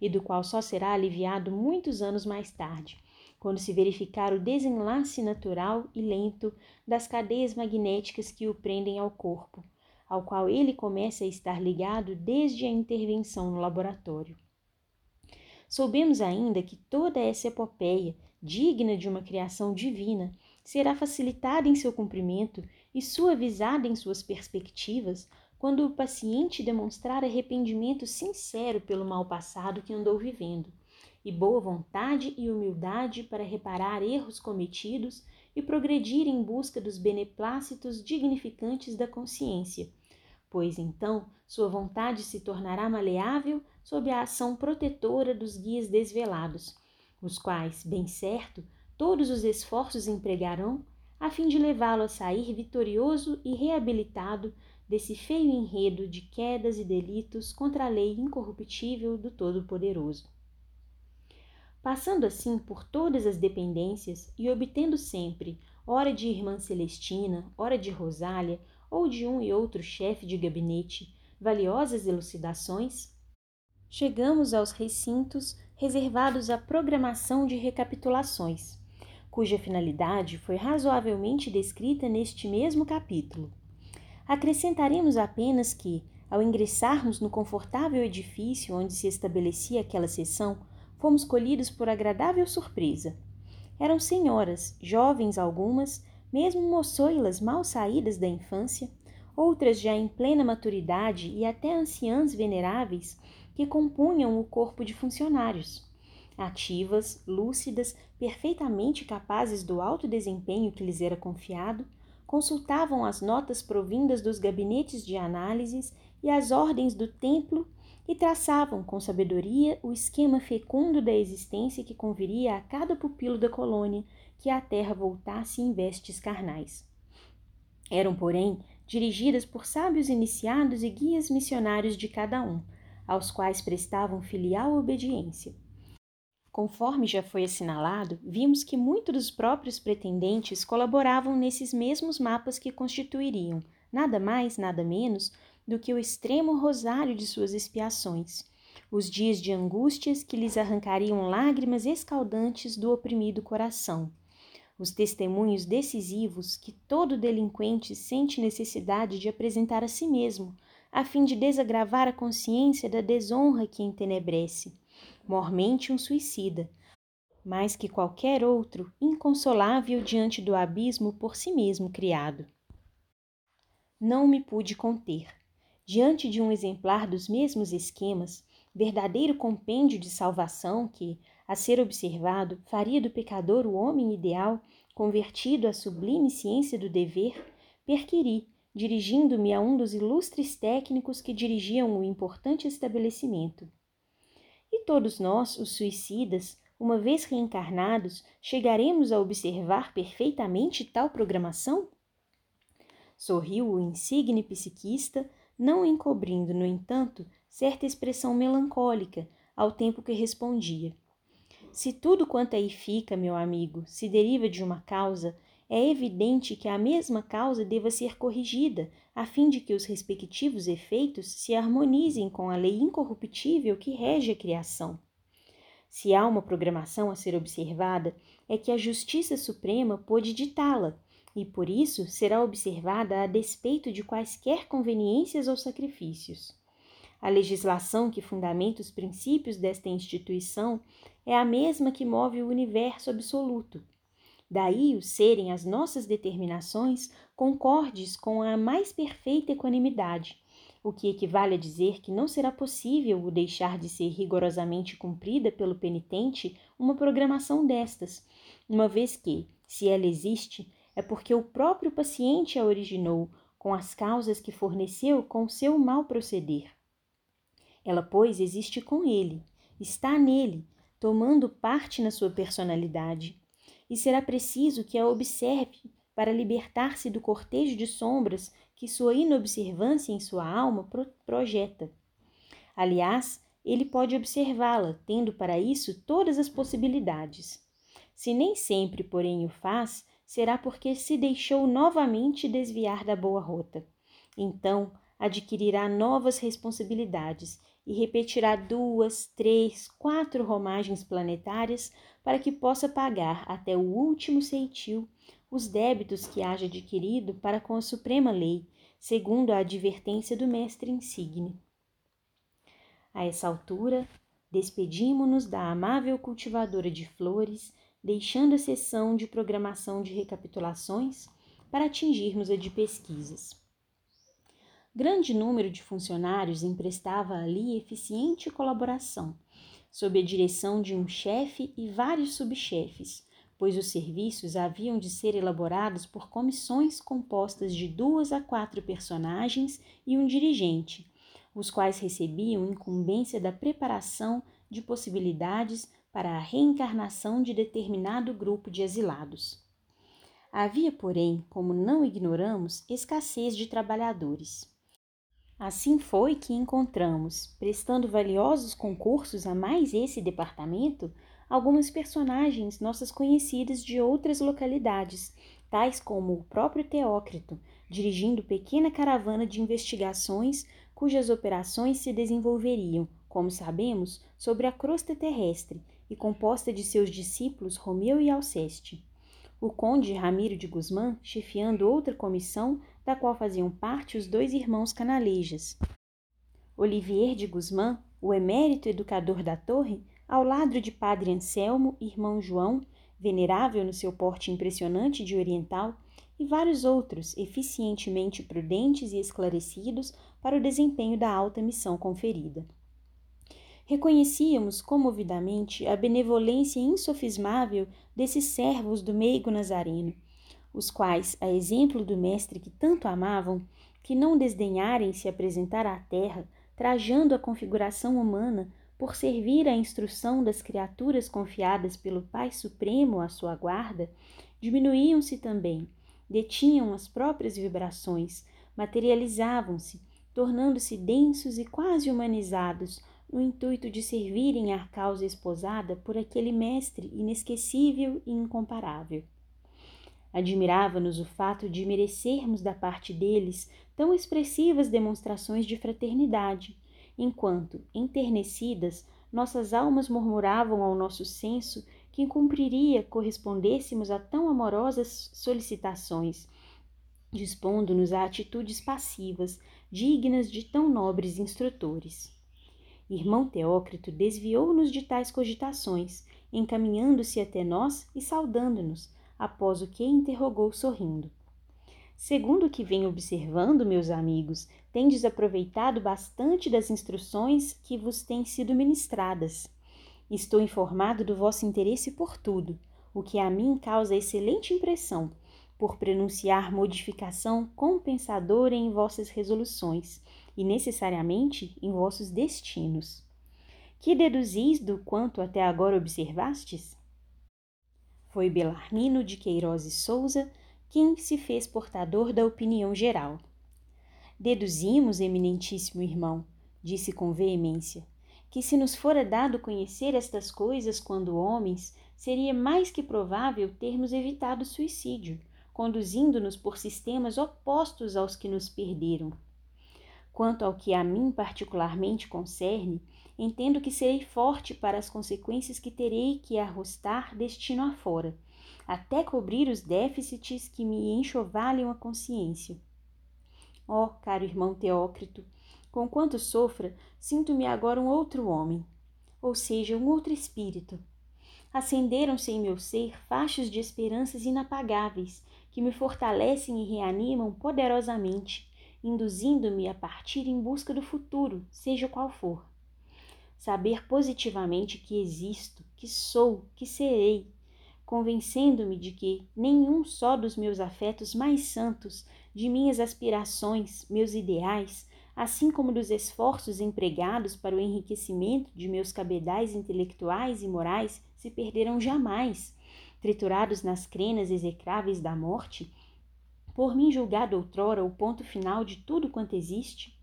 e do qual só será aliviado muitos anos mais tarde, quando se verificar o desenlace natural e lento das cadeias magnéticas que o prendem ao corpo, ao qual ele começa a estar ligado desde a intervenção no laboratório. Soubemos ainda que toda essa epopeia, digna de uma criação divina, será facilitada em seu cumprimento e suavizada em suas perspectivas quando o paciente demonstrar arrependimento sincero pelo mal passado que andou vivendo, e boa vontade e humildade para reparar erros cometidos e progredir em busca dos beneplácitos dignificantes da consciência, pois então sua vontade se tornará maleável sob a ação protetora dos guias desvelados, os quais, bem certo, todos os esforços empregarão a fim de levá-lo a sair vitorioso e reabilitado desse feio enredo de quedas e delitos contra a lei incorruptível do Todo-Poderoso. Passando assim por todas as dependências e obtendo sempre, ora de irmã Celestina, ora de Rosália, ou de um e outro chefe de gabinete, valiosas elucidações, chegamos aos recintos reservados à programação de recapitulações cuja finalidade foi razoavelmente descrita neste mesmo capítulo. Acrescentaremos apenas que, ao ingressarmos no confortável edifício onde se estabelecia aquela sessão, fomos colhidos por agradável surpresa. Eram senhoras, jovens algumas, mesmo moçoilas mal saídas da infância, outras já em plena maturidade e até anciãs veneráveis, que compunham o corpo de funcionários ativas, lúcidas, perfeitamente capazes do alto desempenho que lhes era confiado, consultavam as notas provindas dos gabinetes de análises e as ordens do templo e traçavam com sabedoria o esquema fecundo da existência que conviria a cada pupilo da colônia que a terra voltasse em vestes carnais. Eram, porém, dirigidas por sábios iniciados e guias missionários de cada um, aos quais prestavam filial obediência. Conforme já foi assinalado, vimos que muitos dos próprios pretendentes colaboravam nesses mesmos mapas que constituiriam, nada mais, nada menos, do que o extremo rosário de suas expiações, os dias de angústias que lhes arrancariam lágrimas escaldantes do oprimido coração, os testemunhos decisivos que todo delinquente sente necessidade de apresentar a si mesmo, a fim de desagravar a consciência da desonra que entenebrece mormente um suicida, mais que qualquer outro inconsolável diante do abismo por si mesmo criado. Não me pude conter. Diante de um exemplar dos mesmos esquemas, verdadeiro compêndio de salvação que, a ser observado, faria do pecador o homem ideal, convertido à sublime ciência do dever, perquiri, dirigindo-me a um dos ilustres técnicos que dirigiam o importante estabelecimento. E todos nós, os suicidas, uma vez reencarnados, chegaremos a observar perfeitamente tal programação? Sorriu o insigne psiquista, não encobrindo, no entanto, certa expressão melancólica, ao tempo que respondia. Se tudo quanto aí fica, meu amigo, se deriva de uma causa, é evidente que a mesma causa deva ser corrigida, a fim de que os respectivos efeitos se harmonizem com a lei incorruptível que rege a criação. Se há uma programação a ser observada, é que a Justiça Suprema pôde ditá-la, e por isso será observada a despeito de quaisquer conveniências ou sacrifícios. A legislação que fundamenta os princípios desta instituição é a mesma que move o universo absoluto. Daí o serem as nossas determinações concordes com a mais perfeita equanimidade, o que equivale a dizer que não será possível o deixar de ser rigorosamente cumprida pelo penitente uma programação destas, uma vez que, se ela existe, é porque o próprio paciente a originou com as causas que forneceu com seu mal proceder. Ela, pois, existe com ele, está nele, tomando parte na sua personalidade, e será preciso que a observe para libertar-se do cortejo de sombras que sua inobservância em sua alma pro projeta. Aliás, ele pode observá-la, tendo para isso todas as possibilidades. Se nem sempre, porém, o faz, será porque se deixou novamente desviar da boa rota. Então, adquirirá novas responsabilidades e repetirá duas, três, quatro romagens planetárias para que possa pagar até o último ceitil os débitos que haja adquirido para com a suprema lei, segundo a advertência do mestre insigne. A essa altura, despedimo-nos da amável cultivadora de flores deixando a sessão de programação de recapitulações para atingirmos a de pesquisas. Grande número de funcionários emprestava ali eficiente colaboração, sob a direção de um chefe e vários subchefes, pois os serviços haviam de ser elaborados por comissões compostas de duas a quatro personagens e um dirigente, os quais recebiam incumbência da preparação de possibilidades para a reencarnação de determinado grupo de exilados. Havia, porém, como não ignoramos, escassez de trabalhadores. Assim foi que encontramos, prestando valiosos concursos a mais esse departamento, algumas personagens nossas conhecidas de outras localidades, tais como o próprio Teócrito, dirigindo pequena caravana de investigações cujas operações se desenvolveriam, como sabemos, sobre a crosta terrestre e composta de seus discípulos Romeu e Alceste. O conde Ramiro de Guzmán chefiando outra comissão, da qual faziam parte os dois irmãos canalejas. Olivier de Guzmán, o emérito educador da torre, ao lado de padre Anselmo, irmão João, venerável no seu porte impressionante de oriental, e vários outros eficientemente prudentes e esclarecidos para o desempenho da alta missão conferida reconhecíamos comovidamente a benevolência insofismável desses servos do meigo nazareno, os quais, a exemplo do mestre que tanto amavam, que não desdenharem se apresentar à terra, trajando a configuração humana por servir à instrução das criaturas confiadas pelo Pai Supremo à sua guarda, diminuíam-se também, detinham as próprias vibrações, materializavam-se, tornando-se densos e quase humanizados, no intuito de servirem à causa esposada por aquele mestre inesquecível e incomparável. Admirava-nos o fato de merecermos da parte deles tão expressivas demonstrações de fraternidade, enquanto, enternecidas, nossas almas murmuravam ao nosso senso que cumpriria correspondêssemos a tão amorosas solicitações, dispondo-nos a atitudes passivas, dignas de tão nobres instrutores. Irmão Teócrito desviou-nos de tais cogitações, encaminhando-se até nós e saudando-nos, após o que interrogou sorrindo. Segundo o que venho observando, meus amigos, tendes aproveitado bastante das instruções que vos têm sido ministradas. Estou informado do vosso interesse por tudo, o que a mim causa excelente impressão, por pronunciar modificação compensadora em vossas resoluções e necessariamente em vossos destinos. Que deduzis do quanto até agora observastes? Foi Belarmino de Queiroz e Souza quem se fez portador da opinião geral. Deduzimos, eminentíssimo irmão, disse com veemência, que se nos fora dado conhecer estas coisas quando homens, seria mais que provável termos evitado suicídio, conduzindo-nos por sistemas opostos aos que nos perderam. Quanto ao que a mim particularmente concerne, entendo que serei forte para as consequências que terei que arrostar destino afora, até cobrir os déficits que me enxovalham a consciência. Ó, oh, caro irmão Teócrito, conquanto sofra, sinto-me agora um outro homem, ou seja, um outro espírito. Acenderam-se em meu ser fachos de esperanças inapagáveis que me fortalecem e reanimam poderosamente, induzindo-me a partir em busca do futuro, seja qual for. Saber positivamente que existo, que sou, que serei, convencendo-me de que nenhum só dos meus afetos mais santos, de minhas aspirações, meus ideais, assim como dos esforços empregados para o enriquecimento de meus cabedais intelectuais e morais, se perderão jamais, triturados nas crenas execráveis da morte, por mim julgado outrora o ponto final de tudo quanto existe,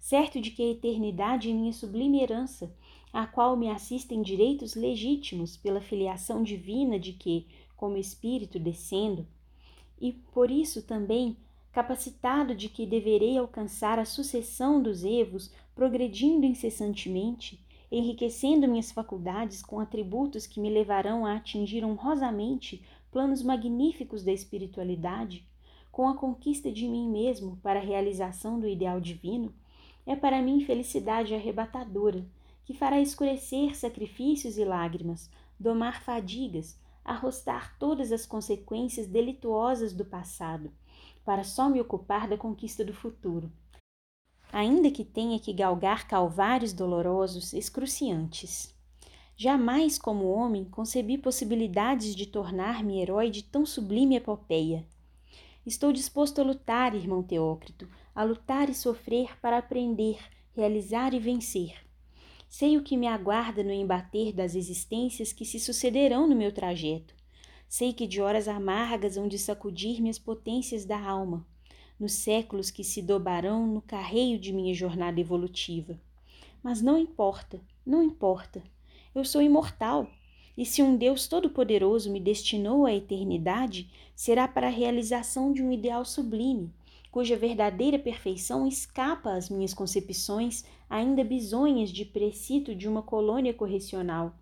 certo de que a eternidade é minha sublime herança, a qual me assistem direitos legítimos pela filiação divina de que, como espírito descendo, e por isso também capacitado de que deverei alcançar a sucessão dos evos, progredindo incessantemente, enriquecendo minhas faculdades com atributos que me levarão a atingir honrosamente planos magníficos da espiritualidade, com a conquista de mim mesmo para a realização do ideal divino, é para mim felicidade arrebatadora que fará escurecer sacrifícios e lágrimas, domar fadigas, arrostar todas as consequências delituosas do passado, para só me ocupar da conquista do futuro. Ainda que tenha que galgar calvários dolorosos, excruciantes. Jamais, como homem, concebi possibilidades de tornar-me herói de tão sublime epopeia. Estou disposto a lutar, irmão Teócrito, a lutar e sofrer para aprender, realizar e vencer Sei o que me aguarda no embater das existências que se sucederão no meu trajeto. Sei que de horas amargas hão de sacudir-me as potências da alma, nos séculos que se dobarão no carreio de minha jornada evolutiva. Mas não importa, não importa. Eu sou imortal, e se um Deus Todo-Poderoso me destinou à eternidade, será para a realização de um ideal sublime, cuja verdadeira perfeição escapa às minhas concepções ainda bisonhas de precito de uma colônia correcional.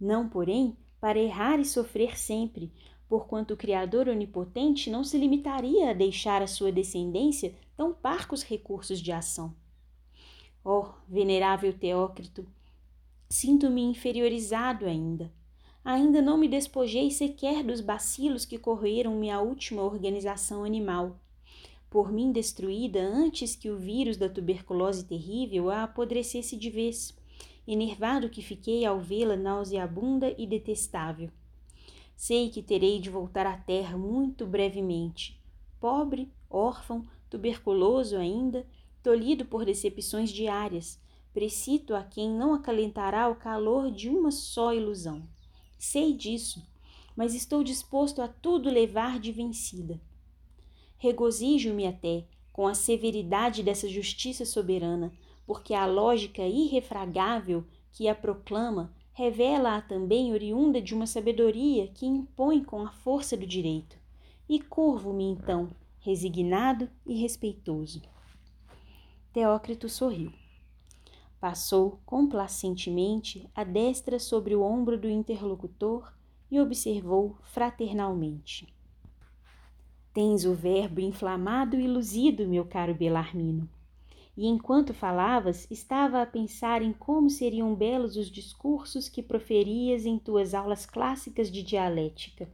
Não, porém, para errar e sofrer sempre, porquanto o Criador onipotente não se limitaria a deixar à sua descendência tão parcos recursos de ação. Oh, venerável Teócrito, sinto-me inferiorizado ainda. Ainda não me despojei sequer dos bacilos que corroeram minha última organização animal por mim destruída antes que o vírus da tuberculose terrível a apodrecesse de vez, enervado que fiquei ao vê-la nauseabunda e detestável. Sei que terei de voltar à terra muito brevemente, pobre, órfão, tuberculoso ainda, tolhido por decepções diárias, precito a quem não acalentará o calor de uma só ilusão. Sei disso, mas estou disposto a tudo levar de vencida Regozijo-me até com a severidade dessa justiça soberana, porque a lógica irrefragável que a proclama revela-a também oriunda de uma sabedoria que impõe com a força do direito. E curvo-me então, resignado e respeitoso. Teócrito sorriu. Passou complacentemente a destra sobre o ombro do interlocutor e observou fraternalmente. Tens o verbo inflamado e luzido, meu caro Belarmino. E enquanto falavas, estava a pensar em como seriam belos os discursos que proferias em tuas aulas clássicas de dialética.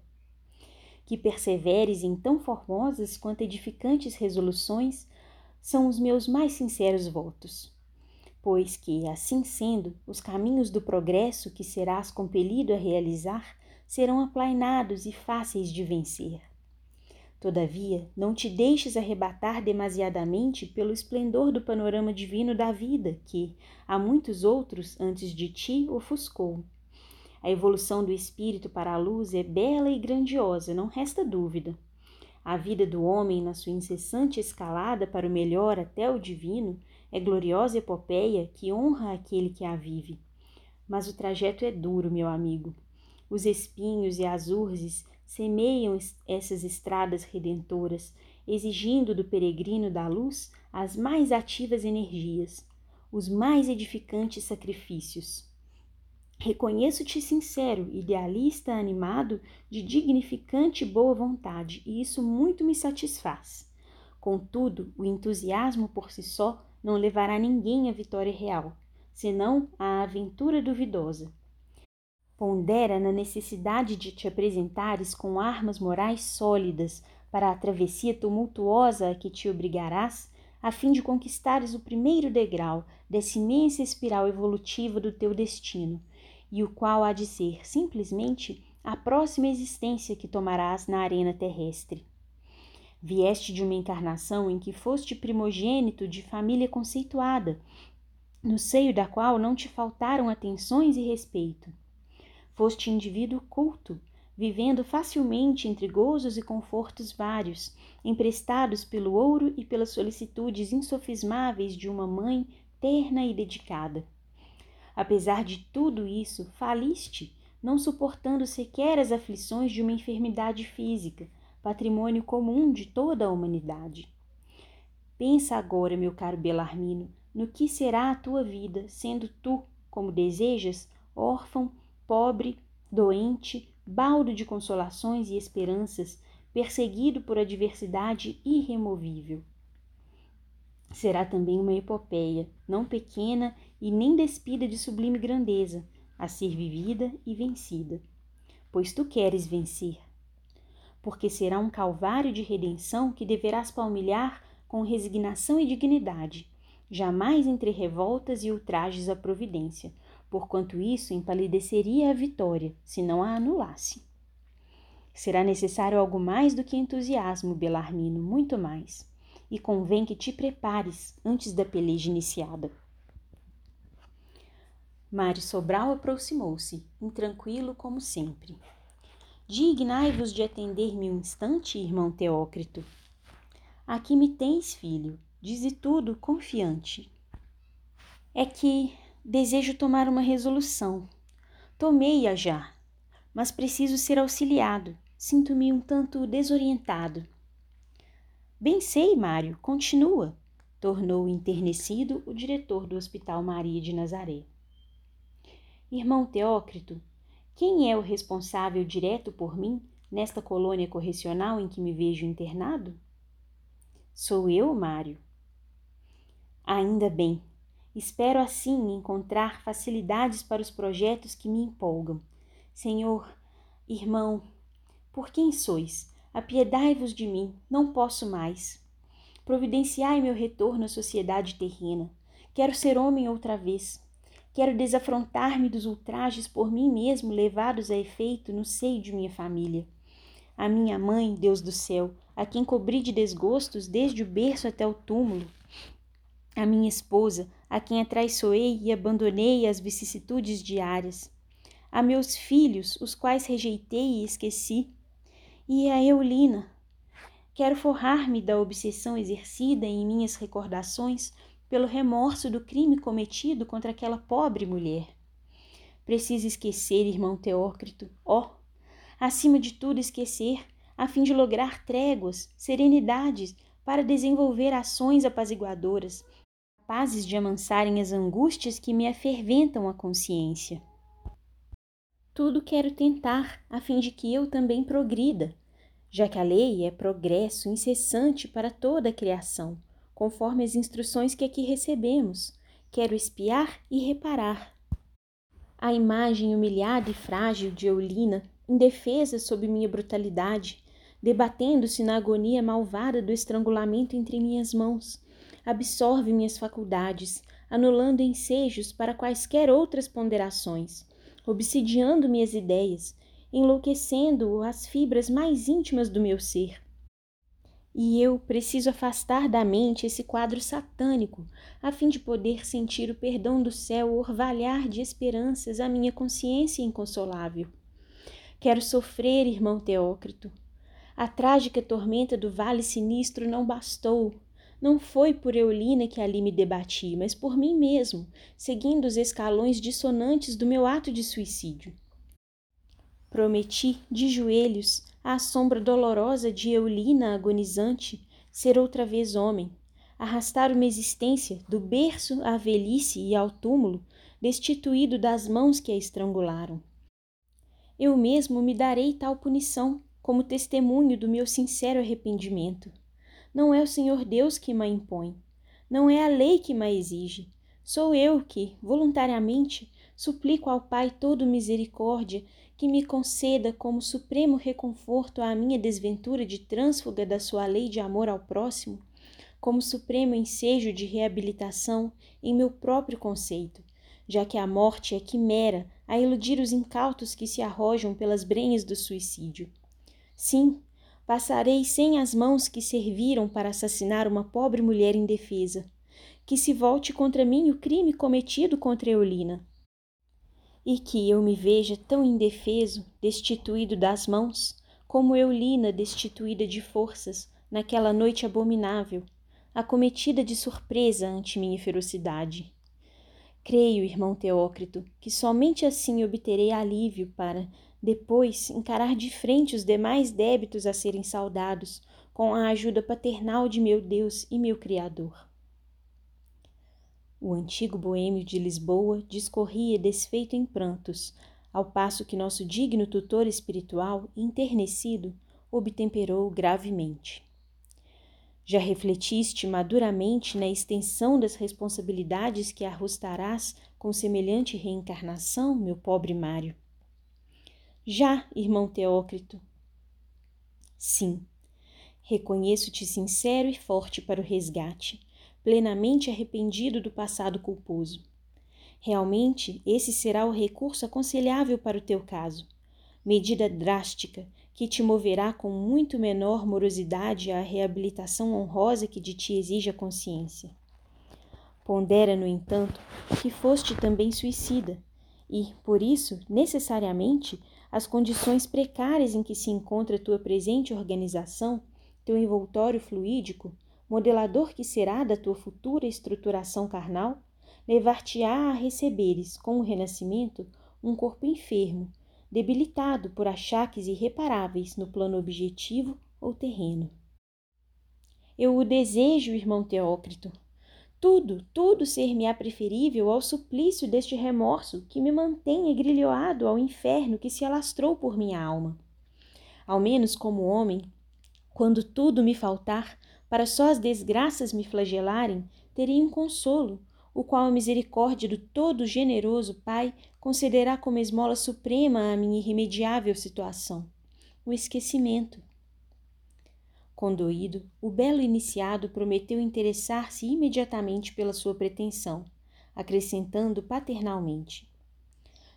que perseveres em tão formosas quanto edificantes resoluções, são os meus mais sinceros votos. Pois que, assim sendo, os caminhos do progresso que serás compelido a realizar serão aplainados e fáceis de vencer. Todavia, não te deixes arrebatar demasiadamente pelo esplendor do panorama divino da vida que, a muitos outros antes de ti, ofuscou. A evolução do espírito para a luz é bela e grandiosa, não resta dúvida. A vida do homem, na sua incessante escalada para o melhor até o divino, é gloriosa epopeia que honra aquele que a vive. Mas o trajeto é duro, meu amigo. Os espinhos e as urzes semeiam essas estradas redentoras, exigindo do peregrino da luz as mais ativas energias, os mais edificantes sacrifícios. Reconheço-te sincero, idealista, animado, de dignificante boa vontade, e isso muito me satisfaz. Contudo, o entusiasmo por si só não levará ninguém à vitória real, senão à aventura duvidosa. Pondera na necessidade de te apresentares com armas morais sólidas para a travessia tumultuosa a que te obrigarás, a fim de conquistares o primeiro degrau dessa imensa espiral evolutiva do teu destino, e o qual há de ser simplesmente a próxima existência que tomarás na arena terrestre. Vieste de uma encarnação em que foste primogênito de família conceituada, no seio da qual não te faltaram atenções e respeito. Foste indivíduo culto, vivendo facilmente entre gozos e confortos vários, emprestados pelo ouro e pelas solicitudes insofismáveis de uma mãe terna e dedicada. Apesar de tudo isso, faliste, não suportando sequer as aflições de uma enfermidade física, patrimônio comum de toda a humanidade. Pensa agora, meu caro Belarmino, no que será a tua vida, sendo tu, como desejas, órfão, pobre, doente, baldo de consolações e esperanças, perseguido por adversidade irremovível será também uma epopeia, não pequena e nem despida de sublime grandeza, a ser vivida e vencida. Pois tu queres vencer. Porque será um calvário de redenção que deverás palmilhar com resignação e dignidade, jamais entre revoltas e ultrajes à providência, porquanto isso empalideceria a vitória, se não a anulasse. Será necessário algo mais do que entusiasmo, Belarmino, muito mais e convém que te prepares antes da peleja iniciada. Mário Sobral aproximou-se, intranquilo como sempre. Dignai-vos de atender-me um instante, irmão Teócrito. Aqui me tens, filho, dize tudo confiante. É que desejo tomar uma resolução. Tomei-a já, mas preciso ser auxiliado. Sinto-me um tanto desorientado. Bem sei, Mário, continua, tornou enternecido o diretor do Hospital Maria de Nazaré. Irmão Teócrito, quem é o responsável direto por mim nesta colônia correcional em que me vejo internado? Sou eu, Mário. Ainda bem. Espero assim encontrar facilidades para os projetos que me empolgam. Senhor, irmão, por quem sois? Apiedai-vos de mim, não posso mais. Providenciai meu retorno à sociedade terrena. Quero ser homem outra vez. Quero desafrontar-me dos ultrajes por mim mesmo levados a efeito no seio de minha família. A minha mãe, Deus do céu, a quem cobri de desgostos desde o berço até o túmulo. A minha esposa, a quem atraiçoei e abandonei às vicissitudes diárias. A meus filhos, os quais rejeitei e esqueci e a Eulina. Quero forrar-me da obsessão exercida em minhas recordações pelo remorso do crime cometido contra aquela pobre mulher. Preciso esquecer, irmão Teócrito, ó, oh, acima de tudo esquecer, a fim de lograr tréguas, serenidades, para desenvolver ações apaziguadoras, capazes de amansarem as angústias que me aferventam a consciência. Tudo quero tentar, a fim de que eu também progrida, já que a lei é progresso incessante para toda a criação, conforme as instruções que aqui recebemos. Quero espiar e reparar. A imagem humilhada e frágil de Eulina, indefesa sob minha brutalidade, debatendo-se na agonia malvada do estrangulamento entre minhas mãos. Absorve minhas faculdades, anulando ensejos para quaisquer outras ponderações, obsidiando minhas ideias, enlouquecendo as fibras mais íntimas do meu ser. E eu preciso afastar da mente esse quadro satânico, a fim de poder sentir o perdão do céu orvalhar de esperanças a minha consciência inconsolável. Quero sofrer, irmão Teócrito. A trágica tormenta do vale sinistro não bastou. Não foi por Eulina que ali me debati, mas por mim mesmo, seguindo os escalões dissonantes do meu ato de suicídio. Prometi, de joelhos, à sombra dolorosa de Eulina agonizante, ser outra vez homem, arrastar uma existência do berço à velhice e ao túmulo, destituído das mãos que a estrangularam. Eu mesmo me darei tal punição, como testemunho do meu sincero arrependimento. Não é o Senhor Deus que me impõe, não é a lei que me exige. Sou eu que, voluntariamente, suplico ao Pai todo misericórdia que me conceda como supremo reconforto à minha desventura de trânsfuga da sua lei de amor ao próximo, como supremo ensejo de reabilitação em meu próprio conceito, já que a morte é quimera a iludir os incautos que se arrojam pelas brenhas do suicídio. Sim, passarei sem as mãos que serviram para assassinar uma pobre mulher indefesa. Que se volte contra mim o crime cometido contra Eulina e que eu me veja tão indefeso, destituído das mãos, como Eulina destituída de forças naquela noite abominável, acometida de surpresa ante minha ferocidade. Creio, irmão Teócrito, que somente assim obterei alívio para, depois, encarar de frente os demais débitos a serem saudados, com a ajuda paternal de meu Deus e meu Criador. O antigo boêmio de Lisboa discorria desfeito em prantos, ao passo que nosso digno tutor espiritual, enternecido, obtemperou gravemente. Já refletiste maduramente na extensão das responsabilidades que arrostarás com semelhante reencarnação, meu pobre Mário? Já, irmão Teócrito. Sim, reconheço-te sincero e forte para o resgate plenamente arrependido do passado culposo. Realmente, esse será o recurso aconselhável para o teu caso. Medida drástica que te moverá com muito menor morosidade à reabilitação honrosa que de ti exige a consciência. Pondera, no entanto, que foste também suicida, e, por isso, necessariamente, as condições precárias em que se encontra tua presente organização, teu envoltório fluídico, modelador que será da tua futura estruturação carnal, levar-te-á a receberes, com o renascimento, um corpo enfermo, debilitado por achaques irreparáveis no plano objetivo ou terreno. Eu o desejo, irmão Teócrito. Tudo, tudo ser-me-á preferível ao suplício deste remorso que me mantém egrilhoado ao inferno que se alastrou por minha alma. Ao menos como homem, quando tudo me faltar, para só as desgraças me flagelarem, teria um consolo, o qual a misericórdia do todo generoso Pai concederá como esmola suprema à minha irremediável situação, o esquecimento. Condoído, o belo iniciado prometeu interessar-se imediatamente pela sua pretensão, acrescentando paternalmente: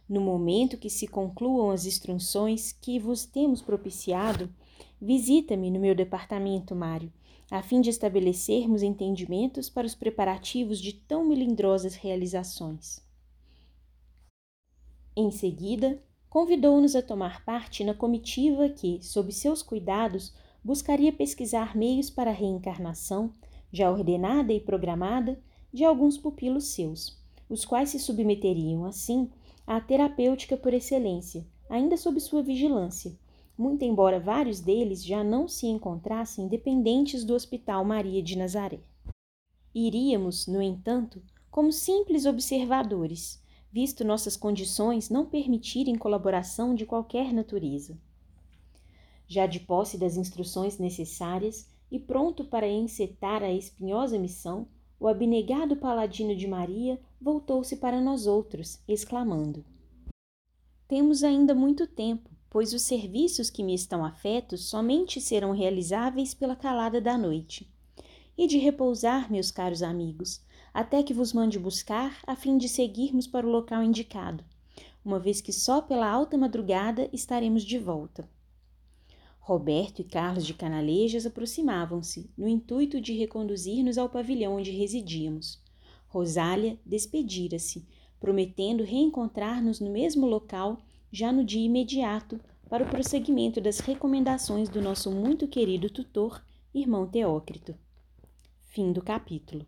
No momento que se concluam as instruções que vos temos propiciado, visita-me no meu departamento, Mário, a fim de estabelecermos entendimentos para os preparativos de tão melindrosas realizações. Em seguida, convidou-nos a tomar parte na comitiva que, sob seus cuidados, buscaria pesquisar meios para a reencarnação, já ordenada e programada, de alguns pupilos seus, os quais se submeteriam, assim, à terapêutica por excelência, ainda sob sua vigilância, muito embora vários deles já não se encontrassem dependentes do Hospital Maria de Nazaré. Iríamos, no entanto, como simples observadores, visto nossas condições não permitirem colaboração de qualquer natureza. Já de posse das instruções necessárias e pronto para encetar a espinhosa missão, o abnegado paladino de Maria voltou-se para nós outros, exclamando: Temos ainda muito tempo pois os serviços que me estão afetos somente serão realizáveis pela calada da noite. E de repousar, meus caros amigos, até que vos mande buscar, a fim de seguirmos para o local indicado, uma vez que só pela alta madrugada estaremos de volta. Roberto e Carlos de Canalejas aproximavam-se, no intuito de reconduzir-nos ao pavilhão onde residíamos. Rosália despedira-se, prometendo reencontrar-nos no mesmo local já no dia imediato para o prosseguimento das recomendações do nosso muito querido tutor, irmão Teócrito. Fim do capítulo.